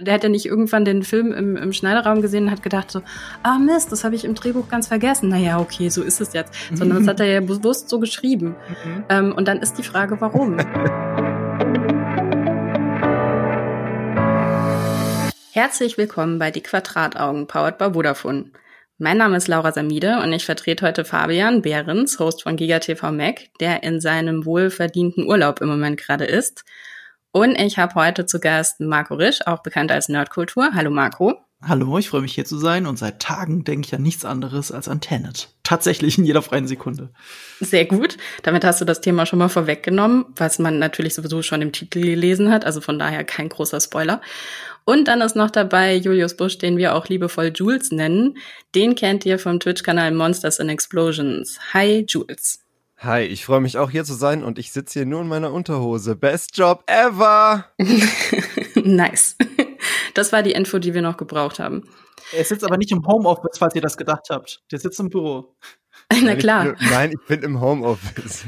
Der hat ja nicht irgendwann den Film im, im Schneiderraum gesehen und hat gedacht so, ah Mist, das habe ich im Drehbuch ganz vergessen. Naja, okay, so ist es jetzt. Sondern das hat er ja bewusst so geschrieben. Mhm. Ähm, und dann ist die Frage, warum? Herzlich willkommen bei Die Quadrataugen, powered by Vodafone. Mein Name ist Laura Samide und ich vertrete heute Fabian Behrens, Host von GigaTV Mac, der in seinem wohlverdienten Urlaub im Moment gerade ist. Und ich habe heute zu Gast Marco Risch, auch bekannt als Nerdkultur. Hallo Marco. Hallo, ich freue mich hier zu sein und seit Tagen denke ich an nichts anderes als an Tenet. Tatsächlich in jeder freien Sekunde. Sehr gut. Damit hast du das Thema schon mal vorweggenommen, was man natürlich sowieso schon im Titel gelesen hat, also von daher kein großer Spoiler. Und dann ist noch dabei Julius Busch, den wir auch liebevoll Jules nennen. Den kennt ihr vom Twitch-Kanal Monsters and Explosions. Hi Jules. Hi, ich freue mich auch hier zu sein und ich sitze hier nur in meiner Unterhose. Best Job ever! nice. Das war die Info, die wir noch gebraucht haben. Er sitzt aber nicht im Homeoffice, falls ihr das gedacht habt. Der sitzt im Büro. Na klar. Ich, nein, ich bin im Homeoffice.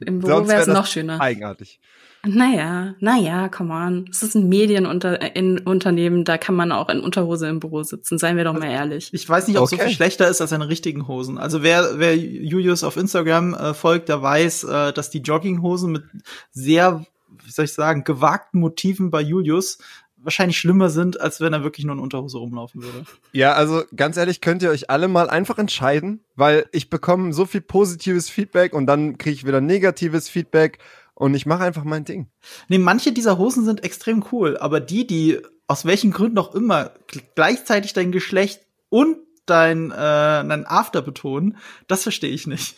Im Büro wäre es noch schöner. Eigenartig. Naja, naja, come on. Es ist ein Medienunternehmen, da kann man auch in Unterhose im Büro sitzen, seien wir doch mal ehrlich. Ich weiß nicht, ob okay. so viel schlechter ist als seine richtigen Hosen. Also wer, wer Julius auf Instagram äh, folgt, der weiß, äh, dass die Jogginghosen mit sehr, wie soll ich sagen, gewagten Motiven bei Julius wahrscheinlich schlimmer sind, als wenn er wirklich nur in Unterhose rumlaufen würde. Ja, also ganz ehrlich, könnt ihr euch alle mal einfach entscheiden, weil ich bekomme so viel positives Feedback und dann kriege ich wieder negatives Feedback und ich mache einfach mein Ding. Nee, manche dieser Hosen sind extrem cool, aber die, die aus welchen Gründen auch immer gleichzeitig dein Geschlecht und dein, äh, dein After betonen, das verstehe ich nicht.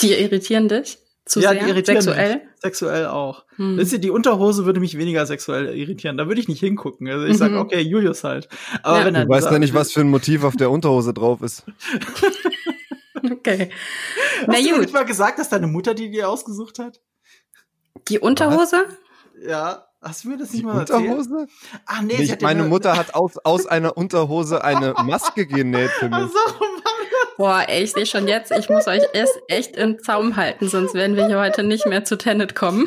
Die irritieren dich? Zu ja, sehr? die irritieren sexuell? Mich. Sexuell auch. Hm. Wisst ihr, die Unterhose würde mich weniger sexuell irritieren. Da würde ich nicht hingucken. Also ich mhm. sage, okay, Julius halt. Aber ja. wenn er du weißt ja nicht, was für ein Motiv auf der Unterhose drauf ist. okay. Hast Na, du gut. nicht mal gesagt, dass deine Mutter die dir ausgesucht hat? Die Unterhose? Was? Ja. Hast du mir das nicht die mal Unterhose? erzählt? Ach nee, ich, meine Mutter hat aus, aus einer Unterhose eine Maske genäht für mich. So, Boah, ey, ich sehe schon jetzt, ich muss euch erst echt im Zaum halten, sonst werden wir hier heute nicht mehr zu Tenet kommen.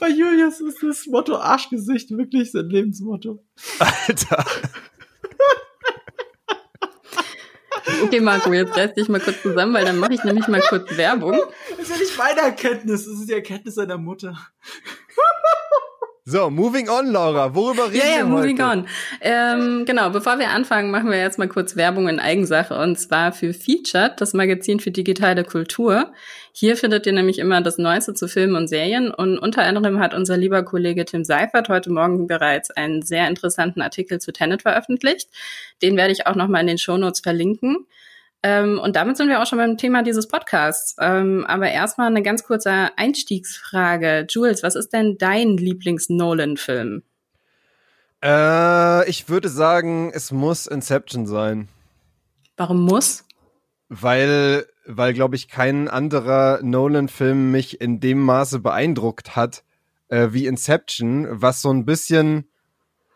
Bei Julius ist das Motto Arschgesicht wirklich sein Lebensmotto. Alter. Okay, Marco, jetzt reiß dich mal kurz zusammen, weil dann mache ich nämlich mal kurz Werbung. Das ist ja nicht meine Erkenntnis, das ist die Erkenntnis seiner Mutter. So, moving on, Laura. Worüber reden ja, wir ja, moving heute? on. Ähm, genau, bevor wir anfangen, machen wir jetzt mal kurz Werbung in Eigensache und zwar für Featured, das Magazin für digitale Kultur. Hier findet ihr nämlich immer das Neueste zu Filmen und Serien und unter anderem hat unser lieber Kollege Tim Seifert heute Morgen bereits einen sehr interessanten Artikel zu Tenet veröffentlicht. Den werde ich auch nochmal in den Shownotes verlinken. Ähm, und damit sind wir auch schon beim Thema dieses Podcasts. Ähm, aber erstmal eine ganz kurze Einstiegsfrage. Jules, was ist denn dein Lieblings-Nolan-Film? Äh, ich würde sagen, es muss Inception sein. Warum muss? Weil, weil glaube ich, kein anderer Nolan-Film mich in dem Maße beeindruckt hat äh, wie Inception, was so ein bisschen,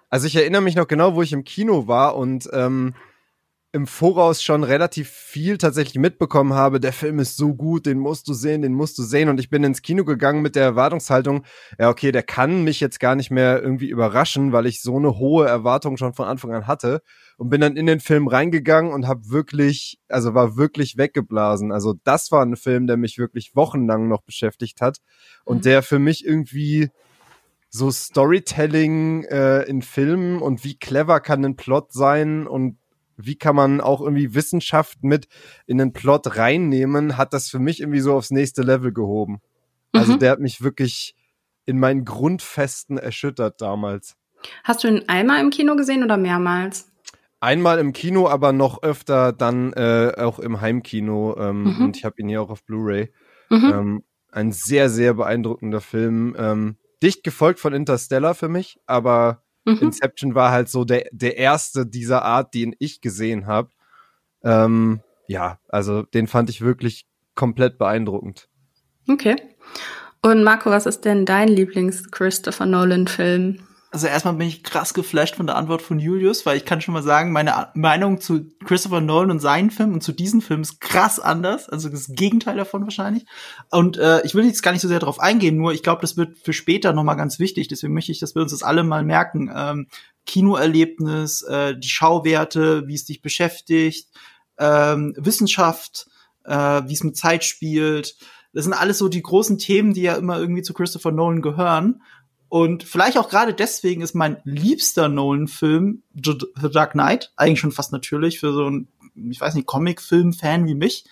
also ich erinnere mich noch genau, wo ich im Kino war und ähm, im Voraus schon relativ viel tatsächlich mitbekommen habe, der Film ist so gut, den musst du sehen, den musst du sehen. Und ich bin ins Kino gegangen mit der Erwartungshaltung, ja, okay, der kann mich jetzt gar nicht mehr irgendwie überraschen, weil ich so eine hohe Erwartung schon von Anfang an hatte. Und bin dann in den Film reingegangen und habe wirklich, also war wirklich weggeblasen. Also das war ein Film, der mich wirklich wochenlang noch beschäftigt hat und mhm. der für mich irgendwie so Storytelling äh, in Filmen und wie clever kann ein Plot sein und wie kann man auch irgendwie Wissenschaft mit in den Plot reinnehmen, hat das für mich irgendwie so aufs nächste Level gehoben. Also mhm. der hat mich wirklich in meinen Grundfesten erschüttert damals. Hast du ihn einmal im Kino gesehen oder mehrmals? Einmal im Kino, aber noch öfter dann äh, auch im Heimkino. Ähm, mhm. Und ich habe ihn hier auch auf Blu-ray. Mhm. Ähm, ein sehr, sehr beeindruckender Film. Ähm, dicht gefolgt von Interstellar für mich, aber Mhm. Inception war halt so der, der erste dieser Art, den ich gesehen habe. Ähm, ja, also den fand ich wirklich komplett beeindruckend. Okay. Und Marco, was ist denn dein Lieblings-Christopher Nolan-Film? Also erstmal bin ich krass geflasht von der Antwort von Julius, weil ich kann schon mal sagen, meine Meinung zu Christopher Nolan und seinen Filmen und zu diesem Film ist krass anders. Also das Gegenteil davon wahrscheinlich. Und äh, ich will jetzt gar nicht so sehr darauf eingehen, nur ich glaube, das wird für später nochmal ganz wichtig. Deswegen möchte ich, dass wir uns das alle mal merken. Ähm, Kinoerlebnis, äh, die Schauwerte, wie es dich beschäftigt, ähm, Wissenschaft, äh, wie es mit Zeit spielt. Das sind alles so die großen Themen, die ja immer irgendwie zu Christopher Nolan gehören. Und vielleicht auch gerade deswegen ist mein liebster Nolan-Film The Dark Knight eigentlich schon fast natürlich für so ein, ich weiß nicht, Comic-Film-Fan wie mich.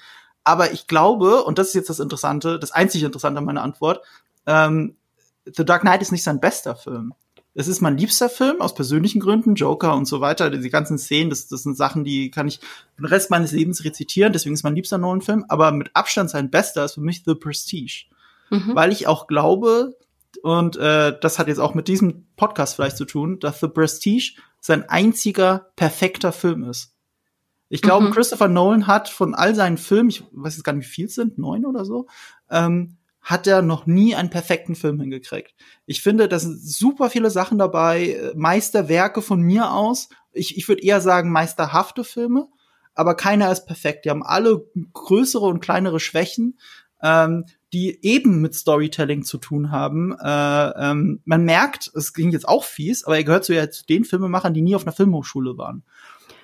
Aber ich glaube, und das ist jetzt das Interessante, das einzig Interessante an meiner Antwort, ähm, The Dark Knight ist nicht sein bester Film. Es ist mein liebster Film aus persönlichen Gründen, Joker und so weiter. Die ganzen Szenen, das, das sind Sachen, die kann ich den Rest meines Lebens rezitieren. Deswegen ist mein liebster Nolan-Film. Aber mit Abstand sein bester ist für mich The Prestige. Mhm. Weil ich auch glaube, und äh, das hat jetzt auch mit diesem Podcast vielleicht zu tun, dass The Prestige sein einziger perfekter Film ist. Ich glaube, mhm. Christopher Nolan hat von all seinen Filmen, ich weiß jetzt gar nicht, wie viel es sind, neun oder so, ähm, hat er noch nie einen perfekten Film hingekriegt. Ich finde, da sind super viele Sachen dabei, äh, Meisterwerke von mir aus. Ich, ich würde eher sagen, meisterhafte Filme, aber keiner ist perfekt. Die haben alle größere und kleinere Schwächen. Ähm, die eben mit Storytelling zu tun haben. Äh, ähm, man merkt, es ging jetzt auch fies, aber er gehört zu, ja, zu den Filmemachern, die nie auf einer Filmhochschule waren.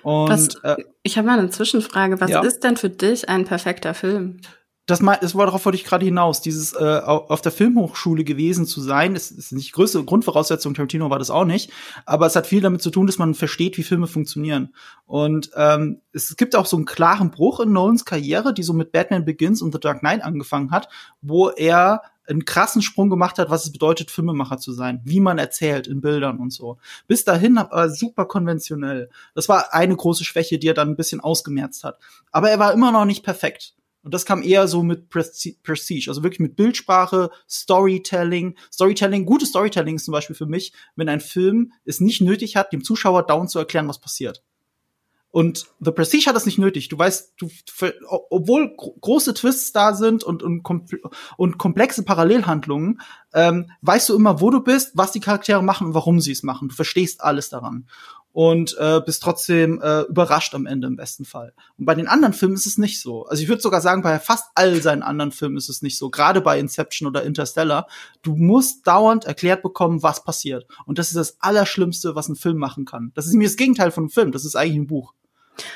Und, was, äh, ich habe mal eine Zwischenfrage. Was ja. ist denn für dich ein perfekter Film? Das, mal, das war darauf wollte ich gerade hinaus. Dieses äh, auf der Filmhochschule gewesen zu sein, ist, ist nicht größte Grundvoraussetzung. Tarantino war das auch nicht, aber es hat viel damit zu tun, dass man versteht, wie Filme funktionieren. Und ähm, es gibt auch so einen klaren Bruch in Nolans Karriere, die so mit Batman Begins und The Dark Knight angefangen hat, wo er einen krassen Sprung gemacht hat, was es bedeutet, Filmemacher zu sein, wie man erzählt in Bildern und so. Bis dahin war super konventionell. Das war eine große Schwäche, die er dann ein bisschen ausgemerzt hat. Aber er war immer noch nicht perfekt. Und das kam eher so mit Prestige, also wirklich mit Bildsprache, Storytelling. Storytelling, gutes Storytelling ist zum Beispiel für mich, wenn ein Film es nicht nötig hat, dem Zuschauer down zu erklären, was passiert. Und The Prestige hat das nicht nötig. Du weißt, du, obwohl große Twists da sind und, und, und komplexe Parallelhandlungen, ähm, weißt du immer, wo du bist, was die Charaktere machen und warum sie es machen. Du verstehst alles daran und äh, bist trotzdem äh, überrascht am Ende im besten Fall. Und bei den anderen Filmen ist es nicht so. Also ich würde sogar sagen, bei fast all seinen anderen Filmen ist es nicht so. Gerade bei Inception oder Interstellar. Du musst dauernd erklärt bekommen, was passiert. Und das ist das Allerschlimmste, was ein Film machen kann. Das ist mir das Gegenteil von einem Film. Das ist eigentlich ein Buch.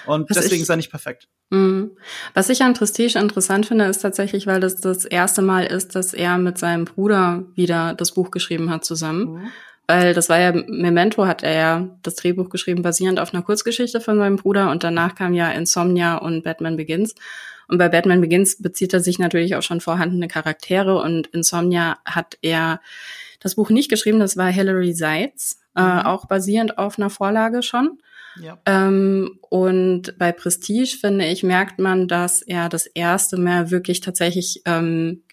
Und was deswegen ich, ist er nicht perfekt. Mh. Was ich an Prestige interessant finde, ist tatsächlich, weil das das erste Mal ist, dass er mit seinem Bruder wieder das Buch geschrieben hat zusammen. Mhm. Weil das war ja, Memento hat er ja das Drehbuch geschrieben, basierend auf einer Kurzgeschichte von seinem Bruder und danach kam ja Insomnia und Batman Begins. Und bei Batman Begins bezieht er sich natürlich auch schon vorhandene Charaktere und Insomnia hat er das Buch nicht geschrieben, das war Hilary Seitz, äh, mhm. auch basierend auf einer Vorlage schon. Ja. Ähm, und bei Prestige, finde ich, merkt man, dass er das erste Mal wirklich tatsächlich ähm,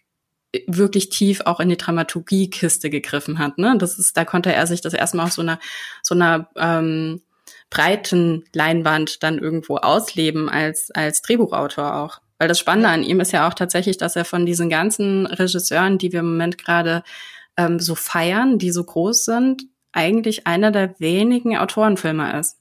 wirklich tief auch in die Dramaturgie-Kiste gegriffen hat. Ne? Das ist, da konnte er sich das erstmal auf so einer so einer ähm, breiten Leinwand dann irgendwo ausleben als als Drehbuchautor auch. Weil das Spannende an ihm ist ja auch tatsächlich, dass er von diesen ganzen Regisseuren, die wir im Moment gerade ähm, so feiern, die so groß sind, eigentlich einer der wenigen Autorenfilmer ist.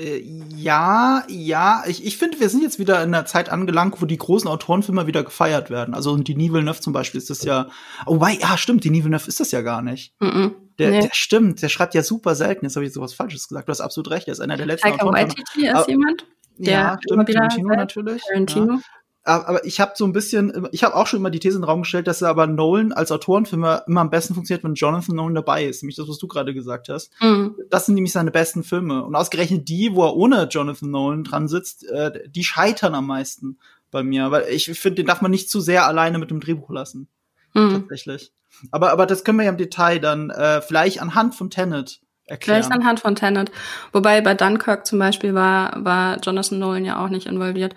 Äh, ja, ja, ich, ich finde, wir sind jetzt wieder in einer Zeit angelangt, wo die großen Autorenfilme wieder gefeiert werden. Also die Nivel Neuf zum Beispiel ist das ja. Oh, wei, ja, stimmt, die Neuf ist das ja gar nicht. Mm -mm, der, nee. der stimmt, der schreibt ja super selten. Jetzt habe ich sowas Falsches gesagt. Du hast absolut recht. Er ist einer der letzten Taika Waititi ist jemand. Der ja, stimmt, Tarantino natürlich. Tarantino. Ja aber ich habe so ein bisschen, ich habe auch schon immer die These in den Raum gestellt, dass er aber Nolan als Autorenfilmer immer am besten funktioniert, wenn Jonathan Nolan dabei ist. Nämlich das, was du gerade gesagt hast. Mhm. Das sind nämlich seine besten Filme. Und ausgerechnet die, wo er ohne Jonathan Nolan dran sitzt, äh, die scheitern am meisten bei mir. Weil ich finde, den darf man nicht zu sehr alleine mit dem Drehbuch lassen. Mhm. Tatsächlich. Aber, aber das können wir ja im Detail dann äh, vielleicht anhand von Tenet erklären. Vielleicht anhand von Tenet. Wobei bei Dunkirk zum Beispiel war, war Jonathan Nolan ja auch nicht involviert.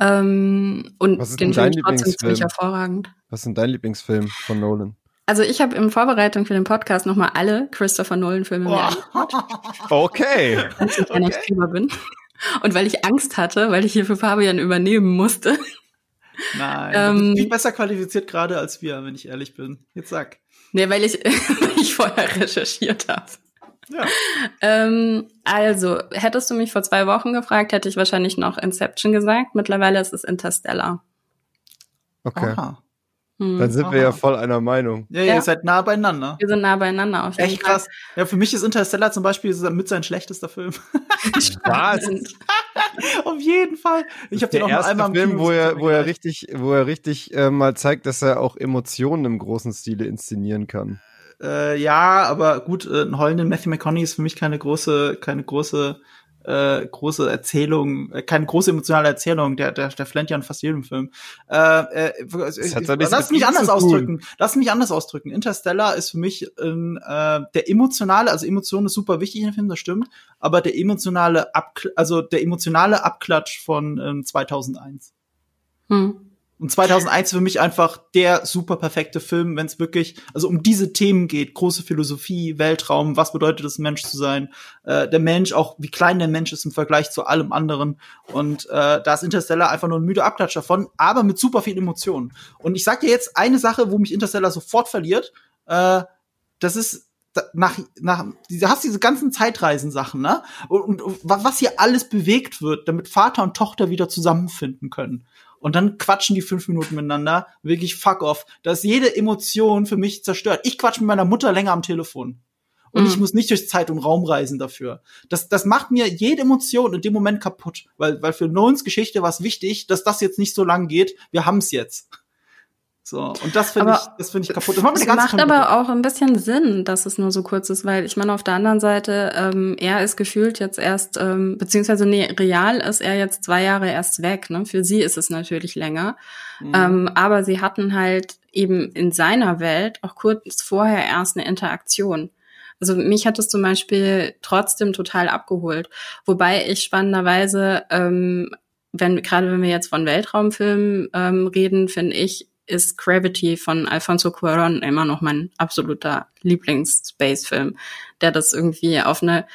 Ähm, und Was ist den Film trotzdem ziemlich hervorragend. Was ist denn dein Lieblingsfilm von Nolan? Also ich habe in Vorbereitung für den Podcast nochmal alle Christopher Nolan-Filme mir angeschaut. Okay. Weil ich ein okay. bin. Und weil ich Angst hatte, weil ich hier für Fabian übernehmen musste. Nein, ähm, du bist viel besser qualifiziert gerade als wir, wenn ich ehrlich bin. Jetzt sag. Nee, weil ich, weil ich vorher recherchiert habe. Ja. Ähm, also, hättest du mich vor zwei Wochen gefragt, hätte ich wahrscheinlich noch Inception gesagt. Mittlerweile ist es Interstellar. Okay. Aha. Hm. Dann sind Aha. wir ja voll einer Meinung. Ja, ja, ihr seid nah beieinander. Wir sind nah beieinander auf jeden Echt krass. Ja, für mich ist Interstellar zum Beispiel mit sein schlechtester Film. Was? auf jeden Fall. Ich habe den auch noch einmal im Film, wo er, wo er richtig, wo er richtig äh, mal zeigt, dass er auch Emotionen im großen Stile inszenieren kann. Äh, ja, aber gut, äh, ein heulenden Matthew McConaughey ist für mich keine große, keine große äh, große Erzählung, äh, keine große emotionale Erzählung, der, der, der flennt ja in fast jedem Film. Äh, äh, lass mich anders ausdrücken. Lass mich anders ausdrücken. Interstellar ist für mich äh, der emotionale, also Emotion ist super wichtig in dem Film, das stimmt, aber der emotionale Abkl also der emotionale Abklatsch von ähm, 2001. Hm. Und 2001 für mich einfach der super perfekte Film, wenn es wirklich also um diese Themen geht, große Philosophie, Weltraum, was bedeutet es Mensch zu sein, äh, der Mensch auch wie klein der Mensch ist im Vergleich zu allem anderen und äh, da ist Interstellar einfach nur ein müde Abklatsch davon, aber mit super viel Emotionen. Und ich sag dir jetzt eine Sache, wo mich Interstellar sofort verliert, äh, das ist nach, nach, du hast diese ganzen Zeitreisen-Sachen, ne? Und, und was hier alles bewegt wird, damit Vater und Tochter wieder zusammenfinden können und dann quatschen die fünf Minuten miteinander. Wirklich fuck off. Da ist jede Emotion für mich zerstört. Ich quatsch mit meiner Mutter länger am Telefon. Und mhm. ich muss nicht durch Zeit und Raum reisen dafür. Das, das macht mir jede Emotion in dem Moment kaputt. Weil, weil für Nolans Geschichte war es wichtig, dass das jetzt nicht so lang geht. Wir haben's jetzt. So, und das finde ich, das finde ich kaputt. Das macht, macht aber auch ein bisschen Sinn, dass es nur so kurz ist, weil ich meine, auf der anderen Seite, ähm, er ist gefühlt jetzt erst, ähm, beziehungsweise nee, real ist er jetzt zwei Jahre erst weg. Ne? Für sie ist es natürlich länger. Mhm. Ähm, aber sie hatten halt eben in seiner Welt auch kurz vorher erst eine Interaktion. Also mich hat es zum Beispiel trotzdem total abgeholt. Wobei ich spannenderweise, ähm, wenn, gerade wenn wir jetzt von Weltraumfilmen ähm, reden, finde ich, ist Gravity von Alfonso Cuarón immer noch mein absoluter Lieblings-Space-Film, der das irgendwie auf eine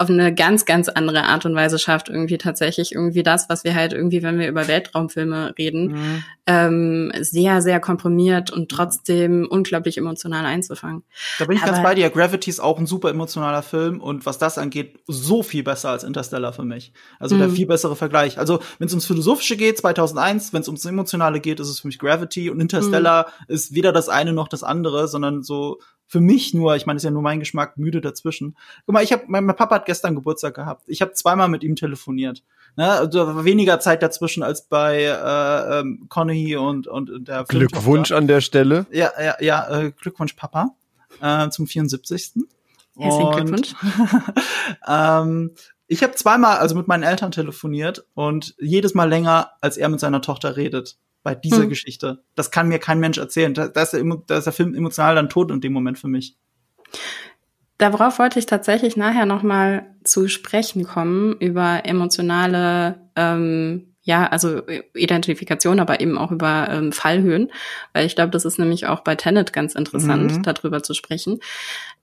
auf eine ganz, ganz andere Art und Weise schafft, irgendwie tatsächlich irgendwie das, was wir halt irgendwie, wenn wir über Weltraumfilme reden, mhm. ähm, sehr, sehr komprimiert und trotzdem unglaublich emotional einzufangen. Da bin ich Aber ganz bei dir. Gravity ist auch ein super emotionaler Film und was das angeht, so viel besser als Interstellar für mich. Also mhm. der viel bessere Vergleich. Also wenn es ums Philosophische geht, 2001, wenn es ums Emotionale geht, ist es für mich Gravity und Interstellar mhm. ist weder das eine noch das andere, sondern so für mich nur, ich meine, ist ja nur mein Geschmack, müde dazwischen. Guck mal, ich habe, mein, mein, Papa hat gestern Geburtstag gehabt. Ich habe zweimal mit ihm telefoniert. Ne? Also weniger Zeit dazwischen als bei äh, ähm, Connehy und und der Glückwunsch an der Stelle. Ja, ja, ja, äh, Glückwunsch Papa äh, zum 74. Herzlichen Glückwunsch. ähm, ich habe zweimal also mit meinen Eltern telefoniert und jedes Mal länger, als er mit seiner Tochter redet bei dieser hm. Geschichte. Das kann mir kein Mensch erzählen. Da, da, ist der, da ist der Film emotional dann tot in dem Moment für mich. Darauf wollte ich tatsächlich nachher noch mal zu sprechen kommen über emotionale, ähm, ja, also Identifikation, aber eben auch über ähm, Fallhöhen, weil ich glaube, das ist nämlich auch bei Tenet ganz interessant, mhm. darüber zu sprechen.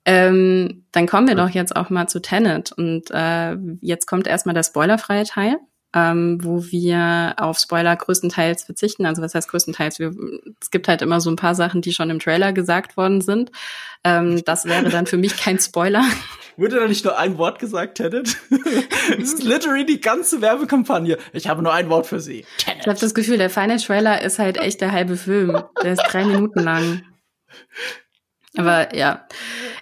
Ähm, dann kommen wir doch jetzt auch mal zu Tenet und äh, jetzt kommt erstmal der spoilerfreie Teil ähm, wo wir auf Spoiler größtenteils verzichten. Also was heißt größtenteils? Wir, es gibt halt immer so ein paar Sachen, die schon im Trailer gesagt worden sind. Ähm, das wäre dann für mich kein Spoiler. Wurde da nicht nur ein Wort gesagt, Tenet? das ist literally die ganze Werbekampagne. Ich habe nur ein Wort für Sie. Tenet. Ich habe das Gefühl, der feine Trailer ist halt echt der halbe Film. Der ist drei Minuten lang. Aber ja.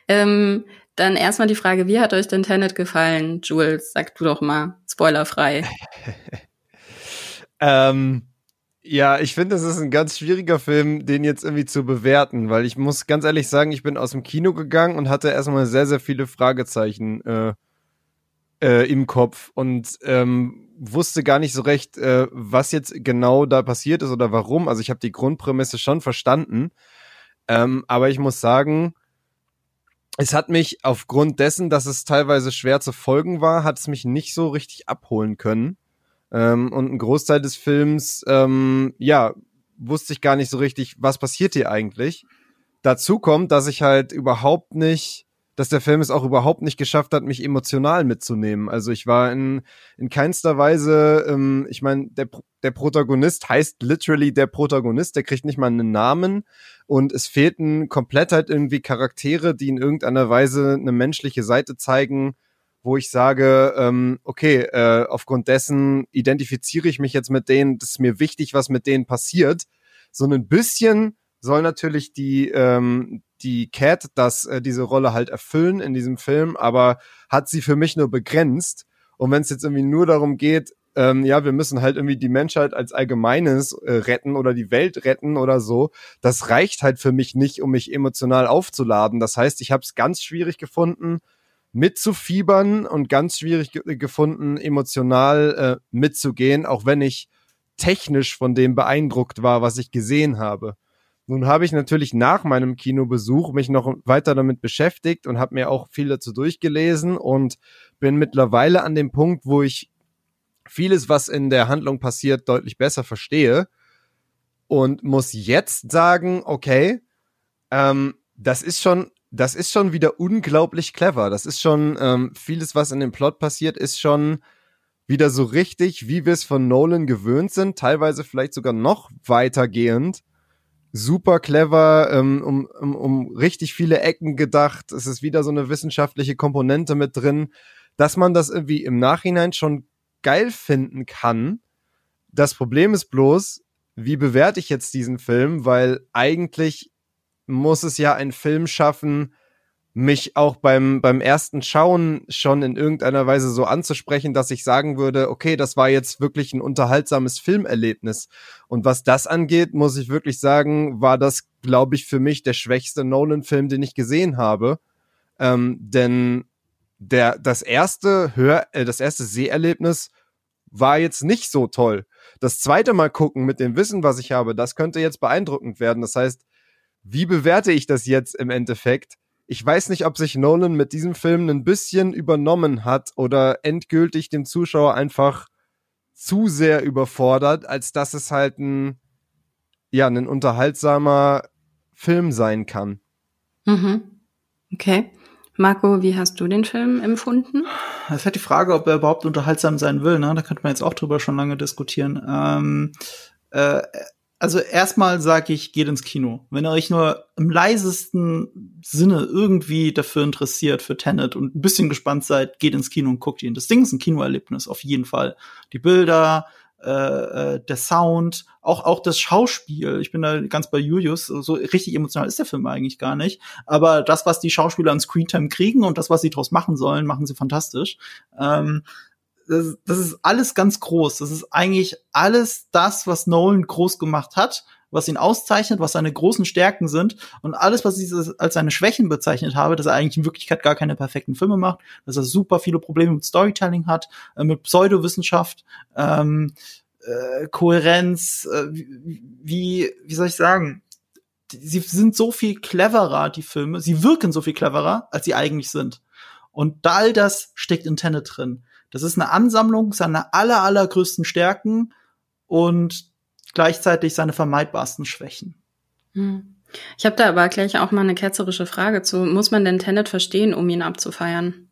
Ähm, dann erstmal die Frage, wie hat euch denn Tenet gefallen? Jules, sag du doch mal, spoilerfrei. ähm, ja, ich finde, das ist ein ganz schwieriger Film, den jetzt irgendwie zu bewerten, weil ich muss ganz ehrlich sagen, ich bin aus dem Kino gegangen und hatte erstmal sehr, sehr viele Fragezeichen äh, äh, im Kopf und ähm, wusste gar nicht so recht, äh, was jetzt genau da passiert ist oder warum. Also ich habe die Grundprämisse schon verstanden, ähm, aber ich muss sagen, es hat mich aufgrund dessen, dass es teilweise schwer zu folgen war, hat es mich nicht so richtig abholen können. Ähm, und ein Großteil des Films, ähm, ja, wusste ich gar nicht so richtig, was passiert hier eigentlich. Dazu kommt, dass ich halt überhaupt nicht dass der Film es auch überhaupt nicht geschafft hat, mich emotional mitzunehmen. Also ich war in, in keinster Weise, ähm, ich meine, der, der Protagonist heißt literally der Protagonist, der kriegt nicht mal einen Namen und es fehlten komplett halt irgendwie Charaktere, die in irgendeiner Weise eine menschliche Seite zeigen, wo ich sage, ähm, okay, äh, aufgrund dessen identifiziere ich mich jetzt mit denen, das ist mir wichtig, was mit denen passiert. So ein bisschen soll natürlich die, ähm, die Cat das, äh, diese Rolle halt erfüllen in diesem Film, aber hat sie für mich nur begrenzt. Und wenn es jetzt irgendwie nur darum geht, ähm, ja, wir müssen halt irgendwie die Menschheit als Allgemeines äh, retten oder die Welt retten oder so, das reicht halt für mich nicht, um mich emotional aufzuladen. Das heißt, ich habe es ganz schwierig gefunden, mitzufiebern und ganz schwierig ge gefunden, emotional äh, mitzugehen, auch wenn ich technisch von dem beeindruckt war, was ich gesehen habe. Nun habe ich natürlich nach meinem Kinobesuch mich noch weiter damit beschäftigt und habe mir auch viel dazu durchgelesen und bin mittlerweile an dem Punkt, wo ich vieles, was in der Handlung passiert, deutlich besser verstehe und muss jetzt sagen, okay, ähm, das ist schon, das ist schon wieder unglaublich clever. Das ist schon ähm, vieles, was in dem Plot passiert, ist schon wieder so richtig, wie wir es von Nolan gewöhnt sind, teilweise vielleicht sogar noch weitergehend super clever, ähm, um, um, um richtig viele Ecken gedacht. Es ist wieder so eine wissenschaftliche Komponente mit drin, dass man das irgendwie im Nachhinein schon geil finden kann. Das Problem ist bloß, wie bewerte ich jetzt diesen Film? Weil eigentlich muss es ja ein Film schaffen, mich auch beim, beim ersten Schauen schon in irgendeiner Weise so anzusprechen, dass ich sagen würde, okay, das war jetzt wirklich ein unterhaltsames Filmerlebnis. Und was das angeht, muss ich wirklich sagen, war das, glaube ich, für mich der schwächste Nolan-Film, den ich gesehen habe. Ähm, denn der, das erste Hör, äh, das erste Seherlebnis war jetzt nicht so toll. Das zweite Mal gucken mit dem Wissen, was ich habe, das könnte jetzt beeindruckend werden. Das heißt, wie bewerte ich das jetzt im Endeffekt? Ich weiß nicht, ob sich Nolan mit diesem Film ein bisschen übernommen hat oder endgültig den Zuschauer einfach zu sehr überfordert, als dass es halt ein, ja, ein unterhaltsamer Film sein kann. Mhm. Okay. Marco, wie hast du den Film empfunden? Es ist halt die Frage, ob er überhaupt unterhaltsam sein will. Ne? Da könnte man jetzt auch drüber schon lange diskutieren. Ähm, äh, also erstmal sage ich, geht ins Kino. Wenn ihr euch nur im leisesten Sinne irgendwie dafür interessiert, für Tenet und ein bisschen gespannt seid, geht ins Kino und guckt ihn. Das Ding ist ein Kinoerlebnis, auf jeden Fall. Die Bilder, äh, äh, der Sound, auch, auch das Schauspiel. Ich bin da ganz bei Julius. So richtig emotional ist der Film eigentlich gar nicht. Aber das, was die Schauspieler an Screentime kriegen und das, was sie daraus machen sollen, machen sie fantastisch. Ähm, das, das ist alles ganz groß. Das ist eigentlich alles das, was Nolan groß gemacht hat, was ihn auszeichnet, was seine großen Stärken sind und alles, was ich als seine Schwächen bezeichnet habe, dass er eigentlich in Wirklichkeit gar keine perfekten Filme macht, dass er super viele Probleme mit Storytelling hat, äh, mit Pseudowissenschaft, ähm, äh, Kohärenz, äh, wie, wie soll ich sagen? Sie sind so viel cleverer, die Filme. Sie wirken so viel cleverer, als sie eigentlich sind. Und all das steckt in Tenet drin. Das ist eine Ansammlung seiner aller, allergrößten Stärken und gleichzeitig seine vermeidbarsten Schwächen. Hm. Ich habe da aber gleich auch mal eine ketzerische Frage zu. Muss man denn Tenet verstehen, um ihn abzufeiern?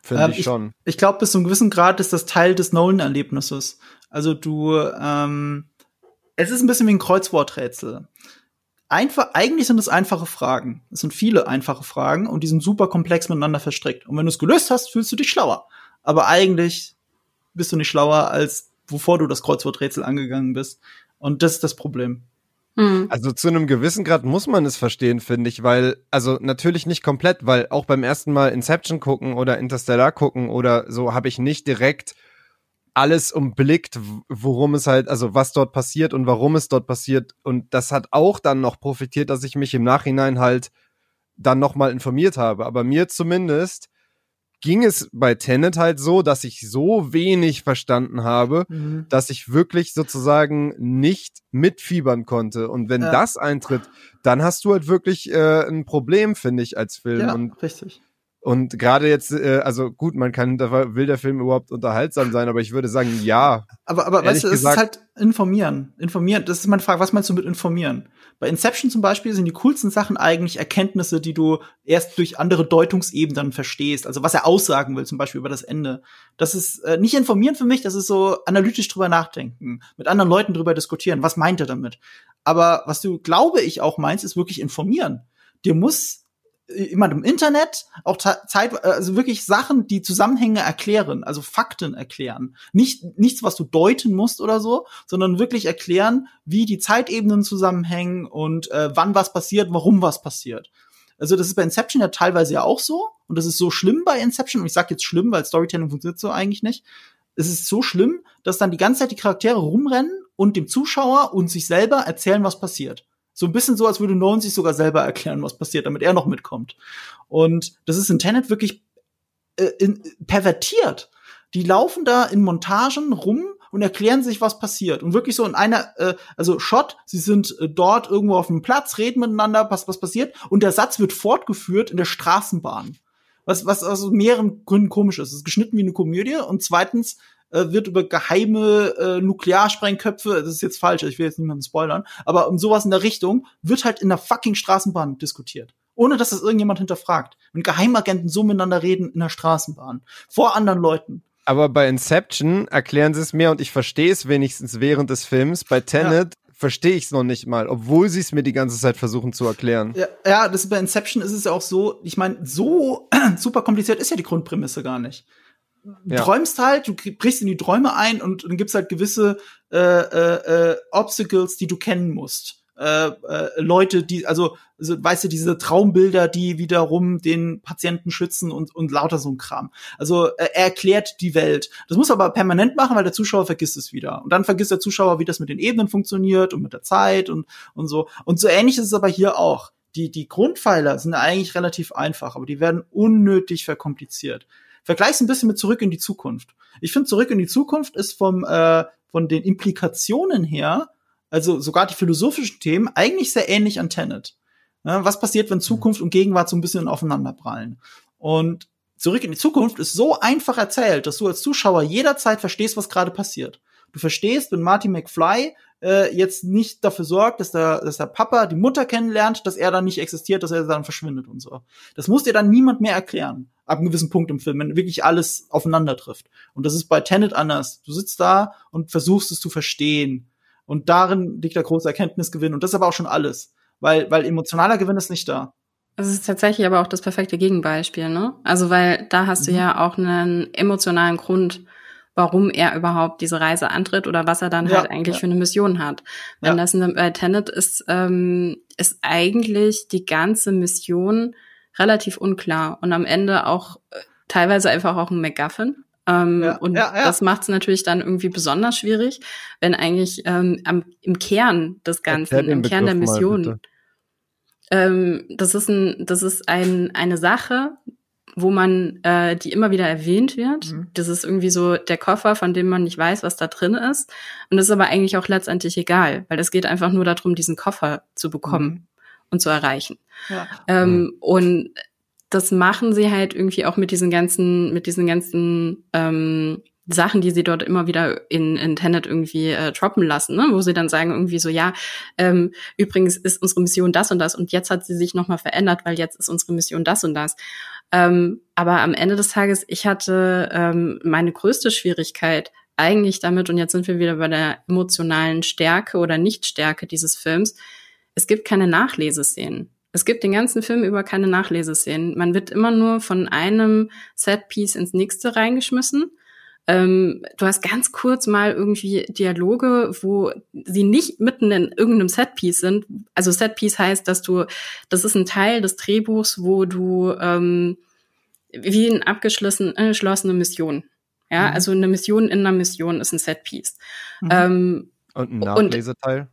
Finde ähm, ich schon. Ich, ich glaube, bis zu einem gewissen Grad ist das Teil des Nolan-Erlebnisses. Also du, ähm, es ist ein bisschen wie ein Kreuzworträtsel einfach, eigentlich sind es einfache Fragen. Es sind viele einfache Fragen und die sind super komplex miteinander verstrickt. Und wenn du es gelöst hast, fühlst du dich schlauer. Aber eigentlich bist du nicht schlauer, als wovor du das Kreuzworträtsel angegangen bist. Und das ist das Problem. Hm. Also zu einem gewissen Grad muss man es verstehen, finde ich, weil, also natürlich nicht komplett, weil auch beim ersten Mal Inception gucken oder Interstellar gucken oder so habe ich nicht direkt alles umblickt, worum es halt, also was dort passiert und warum es dort passiert. Und das hat auch dann noch profitiert, dass ich mich im Nachhinein halt dann nochmal informiert habe. Aber mir zumindest ging es bei Tenet halt so, dass ich so wenig verstanden habe, mhm. dass ich wirklich sozusagen nicht mitfiebern konnte. Und wenn ja. das eintritt, dann hast du halt wirklich äh, ein Problem, finde ich, als Film. Ja, und, richtig. Und gerade jetzt, äh, also gut, man kann, da will der Film überhaupt unterhaltsam sein, aber ich würde sagen, ja. Aber, aber weißt du, es ist halt informieren. Informieren, das ist meine Frage, was meinst du mit informieren? Bei Inception zum Beispiel sind die coolsten Sachen eigentlich Erkenntnisse, die du erst durch andere Deutungsebenen verstehst. Also was er aussagen will, zum Beispiel über das Ende. Das ist äh, nicht informieren für mich, das ist so analytisch drüber nachdenken, mit anderen Leuten drüber diskutieren. Was meint er damit? Aber was du, glaube ich, auch meinst, ist wirklich informieren. Dir muss jemand im Internet auch Zeit, also wirklich Sachen, die Zusammenhänge erklären, also Fakten erklären. Nicht, nichts, was du deuten musst oder so, sondern wirklich erklären, wie die Zeitebenen zusammenhängen und äh, wann was passiert, warum was passiert. Also das ist bei Inception ja teilweise ja auch so. Und das ist so schlimm bei Inception. Und ich sage jetzt schlimm, weil Storytelling funktioniert so eigentlich nicht. Es ist so schlimm, dass dann die ganze Zeit die Charaktere rumrennen und dem Zuschauer und sich selber erzählen, was passiert. So ein bisschen so, als würde Nolan sich sogar selber erklären, was passiert, damit er noch mitkommt. Und das ist in Tenet wirklich äh, in, pervertiert. Die laufen da in Montagen rum und erklären sich, was passiert. Und wirklich so in einer, äh, also Shot, sie sind äh, dort irgendwo auf dem Platz, reden miteinander, was, was passiert. Und der Satz wird fortgeführt in der Straßenbahn. Was, was aus mehreren Gründen komisch ist. Es ist geschnitten wie eine Komödie. Und zweitens äh, wird über geheime äh, Nuklearsprengköpfe, das ist jetzt falsch, ich will jetzt niemanden spoilern, aber um sowas in der Richtung wird halt in der fucking Straßenbahn diskutiert. Ohne dass das irgendjemand hinterfragt. Wenn Geheimagenten so miteinander reden in der Straßenbahn. Vor anderen Leuten. Aber bei Inception erklären sie es mir und ich verstehe es wenigstens während des Films. Bei Tenet ja verstehe ich es noch nicht mal, obwohl sie es mir die ganze Zeit versuchen zu erklären. Ja, ja, das ist bei Inception ist es ja auch so, ich meine, so super kompliziert ist ja die Grundprämisse gar nicht ja. träumst halt, du brichst in die Träume ein und dann gibt's halt gewisse äh, äh, äh, Obstacles, die du kennen musst. Äh, äh, Leute, die, also, weißt du, diese Traumbilder, die wiederum den Patienten schützen und, und lauter so ein Kram. Also er erklärt die Welt. Das muss er aber permanent machen, weil der Zuschauer vergisst es wieder. Und dann vergisst der Zuschauer, wie das mit den Ebenen funktioniert und mit der Zeit und, und so. Und so ähnlich ist es aber hier auch. Die, die Grundpfeiler sind eigentlich relativ einfach, aber die werden unnötig verkompliziert. Vergleich's ein bisschen mit Zurück in die Zukunft. Ich finde, Zurück in die Zukunft ist vom, äh, von den Implikationen her, also sogar die philosophischen Themen, eigentlich sehr ähnlich an Tenet. Ja, was passiert, wenn Zukunft und Gegenwart so ein bisschen aufeinanderprallen? Und Zurück in die Zukunft ist so einfach erzählt, dass du als Zuschauer jederzeit verstehst, was gerade passiert. Du verstehst, wenn Marty McFly äh, jetzt nicht dafür sorgt, dass der, dass der Papa die Mutter kennenlernt, dass er dann nicht existiert, dass er dann verschwindet und so. Das muss dir dann niemand mehr erklären ab einem gewissen Punkt im Film, wenn wirklich alles aufeinander trifft. Und das ist bei Tenet anders. Du sitzt da und versuchst es zu verstehen. Und darin liegt der große Erkenntnisgewinn. Und das ist aber auch schon alles. Weil, weil emotionaler Gewinn ist nicht da. Es ist tatsächlich aber auch das perfekte Gegenbeispiel, ne? Also, weil da hast mhm. du ja auch einen emotionalen Grund, warum er überhaupt diese Reise antritt oder was er dann ja, halt eigentlich ja. für eine Mission hat. Wenn ja. das bei Tenet ist, ähm, ist eigentlich die ganze Mission relativ unklar und am Ende auch äh, teilweise einfach auch ein MacGuffin. Ähm, ja, und ja, ja. das macht es natürlich dann irgendwie besonders schwierig, wenn eigentlich ähm, am, im Kern des Ganzen, im Kern der Mission, ähm, das ist ein, das ist ein, eine Sache, wo man, äh, die immer wieder erwähnt wird. Mhm. Das ist irgendwie so der Koffer, von dem man nicht weiß, was da drin ist. Und das ist aber eigentlich auch letztendlich egal, weil es geht einfach nur darum, diesen Koffer zu bekommen. Mhm und zu erreichen. Ja. Ähm, mhm. Und das machen sie halt irgendwie auch mit diesen ganzen, mit diesen ganzen ähm, Sachen, die sie dort immer wieder in, in Tenet irgendwie äh, droppen lassen, ne? wo sie dann sagen irgendwie so, ja, ähm, übrigens ist unsere Mission das und das und jetzt hat sie sich nochmal verändert, weil jetzt ist unsere Mission das und das. Ähm, aber am Ende des Tages, ich hatte ähm, meine größte Schwierigkeit eigentlich damit, und jetzt sind wir wieder bei der emotionalen Stärke oder Nichtstärke dieses Films, es gibt keine Nachleseszenen. Es gibt den ganzen Film über keine Nachleseszenen. Man wird immer nur von einem Setpiece ins nächste reingeschmissen. Ähm, du hast ganz kurz mal irgendwie Dialoge, wo sie nicht mitten in irgendeinem Setpiece sind. Also Setpiece heißt, dass du, das ist ein Teil des Drehbuchs, wo du ähm, wie eine abgeschlossene Mission. Ja, mhm. also eine Mission in einer Mission ist ein Setpiece. Mhm. Ähm, und ein Nachleseteil? Und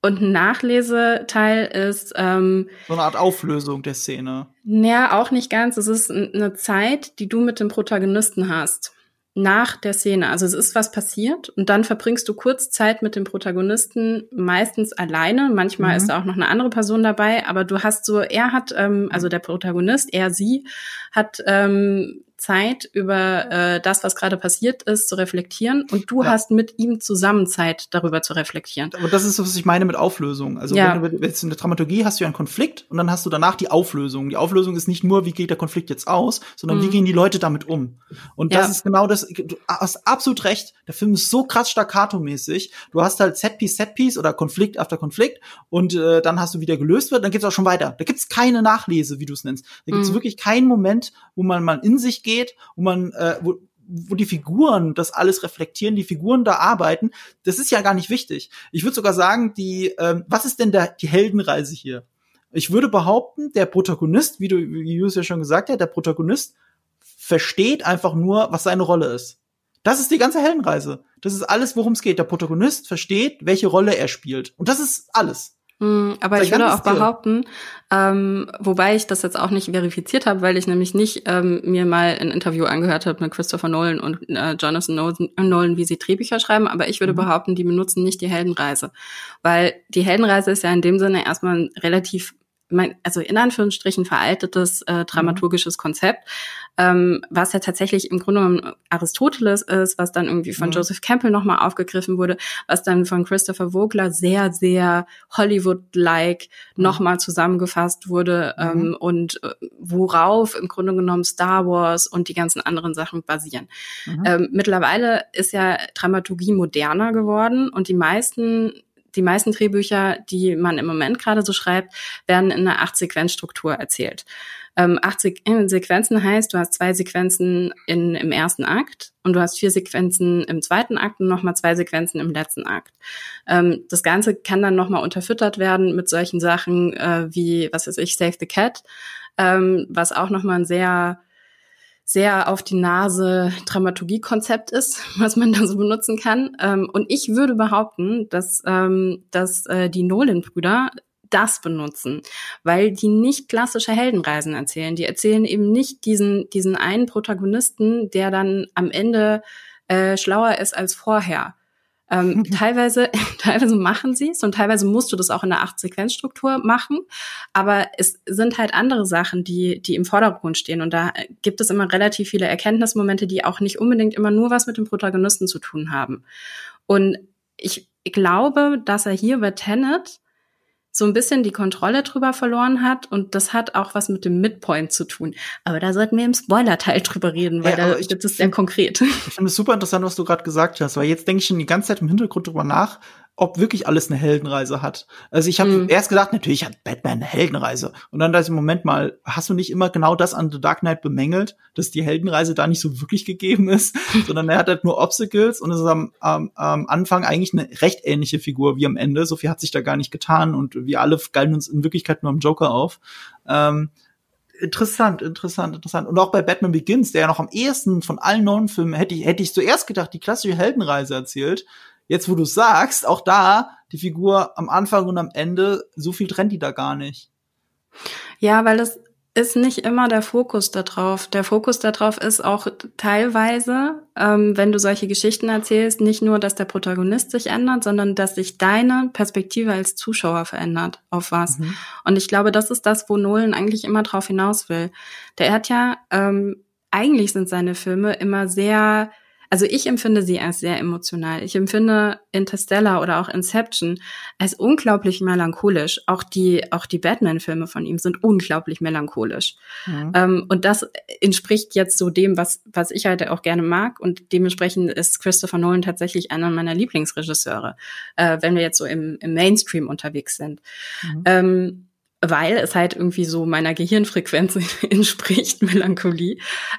und ein Nachleseteil ist ähm, so eine Art Auflösung der Szene. Naja, auch nicht ganz. Es ist eine Zeit, die du mit dem Protagonisten hast. Nach der Szene. Also es ist was passiert und dann verbringst du kurz Zeit mit dem Protagonisten, meistens alleine. Manchmal mhm. ist da auch noch eine andere Person dabei, aber du hast so, er hat, ähm, also der Protagonist, er, sie, hat ähm, Zeit über äh, das, was gerade passiert ist, zu reflektieren und du ja. hast mit ihm zusammen Zeit, darüber zu reflektieren. Aber das ist was ich meine mit Auflösung. Also ja. wenn du jetzt in der Dramaturgie hast du ja einen Konflikt und dann hast du danach die Auflösung. Die Auflösung ist nicht nur, wie geht der Konflikt jetzt aus, sondern mhm. wie gehen die Leute damit um. Und das ja. ist genau das, du hast absolut recht, der Film ist so krass staccato-mäßig. Du hast halt Setpiece, Setpiece oder Konflikt after Konflikt und äh, dann hast du wieder gelöst wird, dann geht's auch schon weiter. Da gibt's keine Nachlese, wie du es nennst. Da gibt's mhm. wirklich keinen Moment, wo man mal in sich geht, wo man, äh, wo, wo die Figuren das alles reflektieren, die Figuren da arbeiten, das ist ja gar nicht wichtig. Ich würde sogar sagen, die, ähm, was ist denn der, die Heldenreise hier? Ich würde behaupten, der Protagonist, wie du, wie Jus ja schon gesagt hat, der Protagonist versteht einfach nur, was seine Rolle ist. Das ist die ganze Heldenreise. Das ist alles, worum es geht. Der Protagonist versteht, welche Rolle er spielt. Und das ist alles. Mm, aber ich würde auch behaupten, ähm, wobei ich das jetzt auch nicht verifiziert habe, weil ich nämlich nicht ähm, mir mal ein Interview angehört habe mit Christopher Nolan und äh, Jonathan Nolan, wie sie Drehbücher schreiben, aber ich würde mhm. behaupten, die benutzen nicht die Heldenreise. Weil die Heldenreise ist ja in dem Sinne erstmal ein relativ mein, also in Anführungsstrichen veraltetes äh, dramaturgisches. Konzept, ähm, was ja tatsächlich im Grunde genommen Aristoteles ist, was dann irgendwie von mhm. Joseph Campbell nochmal aufgegriffen wurde, was dann von Christopher Vogler sehr, sehr Hollywood-like mhm. nochmal zusammengefasst wurde mhm. ähm, und äh, worauf im Grunde genommen Star Wars und die ganzen anderen Sachen basieren. Mhm. Ähm, mittlerweile ist ja Dramaturgie moderner geworden und die meisten die meisten Drehbücher, die man im Moment gerade so schreibt, werden in einer Acht-Sequenz-Struktur erzählt. Ähm, acht Se äh, Sequenzen heißt, du hast zwei Sequenzen in, im ersten Akt und du hast vier Sequenzen im zweiten Akt und nochmal zwei Sequenzen im letzten Akt. Ähm, das Ganze kann dann nochmal unterfüttert werden mit solchen Sachen äh, wie, was weiß ich, Save the Cat, ähm, was auch nochmal ein sehr sehr auf die Nase Dramaturgiekonzept ist, was man da so benutzen kann. Ähm, und ich würde behaupten, dass, ähm, dass äh, die Nolan-Brüder das benutzen, weil die nicht klassische Heldenreisen erzählen. Die erzählen eben nicht diesen, diesen einen Protagonisten, der dann am Ende äh, schlauer ist als vorher, ähm, teilweise, teilweise machen sie es und teilweise musst du das auch in der Acht-Sequenz-Struktur machen. Aber es sind halt andere Sachen, die, die im Vordergrund stehen. Und da gibt es immer relativ viele Erkenntnismomente, die auch nicht unbedingt immer nur was mit dem Protagonisten zu tun haben. Und ich glaube, dass er hier bei Tenet so ein bisschen die Kontrolle drüber verloren hat und das hat auch was mit dem Midpoint zu tun. Aber da sollten wir im Spoiler-Teil drüber reden, weil ja, da, ich, das ist sehr konkret. Ich finde es super interessant, was du gerade gesagt hast, weil jetzt denke ich schon die ganze Zeit im Hintergrund drüber nach, ob wirklich alles eine Heldenreise hat. Also ich habe mhm. erst gedacht, natürlich hat Batman eine Heldenreise. Und dann da ist im Moment mal, hast du nicht immer genau das an The Dark Knight bemängelt, dass die Heldenreise da nicht so wirklich gegeben ist, sondern er hat halt nur Obstacles und es ist am, am, am Anfang eigentlich eine recht ähnliche Figur wie am Ende. So viel hat sich da gar nicht getan und wir alle galten uns in Wirklichkeit nur am Joker auf. Ähm, interessant, interessant, interessant. Und auch bei Batman Begins, der ja noch am ehesten von allen neuen Filmen, hätte ich, hätte ich zuerst gedacht, die klassische Heldenreise erzählt jetzt wo du sagst, auch da die Figur am Anfang und am Ende, so viel trennt die da gar nicht. Ja, weil das ist nicht immer der Fokus darauf. Der Fokus darauf ist auch teilweise, ähm, wenn du solche Geschichten erzählst, nicht nur, dass der Protagonist sich ändert, sondern dass sich deine Perspektive als Zuschauer verändert auf was. Mhm. Und ich glaube, das ist das, wo Nolan eigentlich immer drauf hinaus will. Der hat ja, ähm, eigentlich sind seine Filme immer sehr also ich empfinde sie als sehr emotional. Ich empfinde Interstellar oder auch Inception als unglaublich melancholisch. Auch die, auch die Batman-Filme von ihm sind unglaublich melancholisch. Mhm. Ähm, und das entspricht jetzt so dem, was, was ich halt auch gerne mag. Und dementsprechend ist Christopher Nolan tatsächlich einer meiner Lieblingsregisseure, äh, wenn wir jetzt so im, im Mainstream unterwegs sind. Mhm. Ähm, weil es halt irgendwie so meiner Gehirnfrequenz entspricht, Melancholie.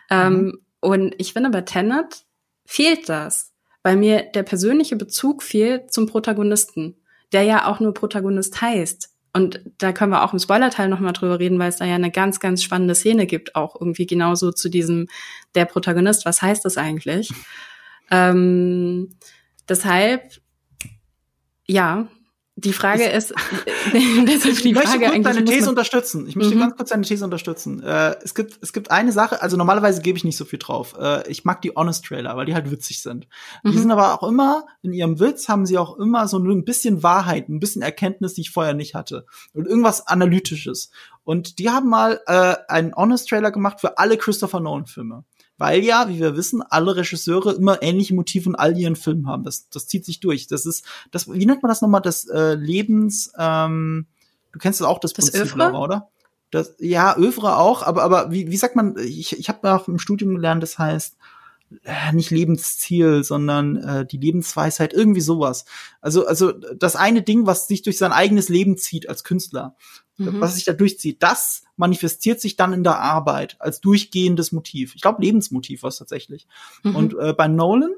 Ähm, mhm. Ähm, und ich finde bei Tenet fehlt das, weil mir der persönliche Bezug fehlt zum Protagonisten, der ja auch nur Protagonist heißt. Und da können wir auch im Spoilerteil nochmal drüber reden, weil es da ja eine ganz, ganz spannende Szene gibt, auch irgendwie genauso zu diesem, der Protagonist, was heißt das eigentlich? ähm, deshalb, ja, die Frage ist, deshalb die ich möchte kurz deine These unterstützen. Ich möchte mhm. ganz kurz deine These unterstützen. Äh, es gibt es gibt eine Sache, also normalerweise gebe ich nicht so viel drauf. Äh, ich mag die Honest Trailer, weil die halt witzig sind. Mhm. Die sind aber auch immer in ihrem Witz haben sie auch immer so ein bisschen Wahrheit, ein bisschen Erkenntnis, die ich vorher nicht hatte und irgendwas analytisches. Und die haben mal äh, einen Honest Trailer gemacht für alle Christopher Nolan Filme weil ja, wie wir wissen, alle Regisseure immer ähnliche Motive in all ihren Filmen haben. Das, das zieht sich durch. Das ist, das, wie nennt man das nochmal? Das äh, Lebens, ähm, du kennst das auch, das, das Prinzip, Laura, oder? Das, ja, Övre auch, aber, aber wie, wie sagt man, ich, ich habe auch im Studium gelernt, das heißt, nicht Lebensziel, sondern äh, die Lebensweisheit, irgendwie sowas. Also, also das eine Ding, was sich durch sein eigenes Leben zieht als Künstler, mhm. was sich da durchzieht, das manifestiert sich dann in der Arbeit als durchgehendes Motiv. Ich glaube, Lebensmotiv war es tatsächlich. Mhm. Und äh, bei Nolan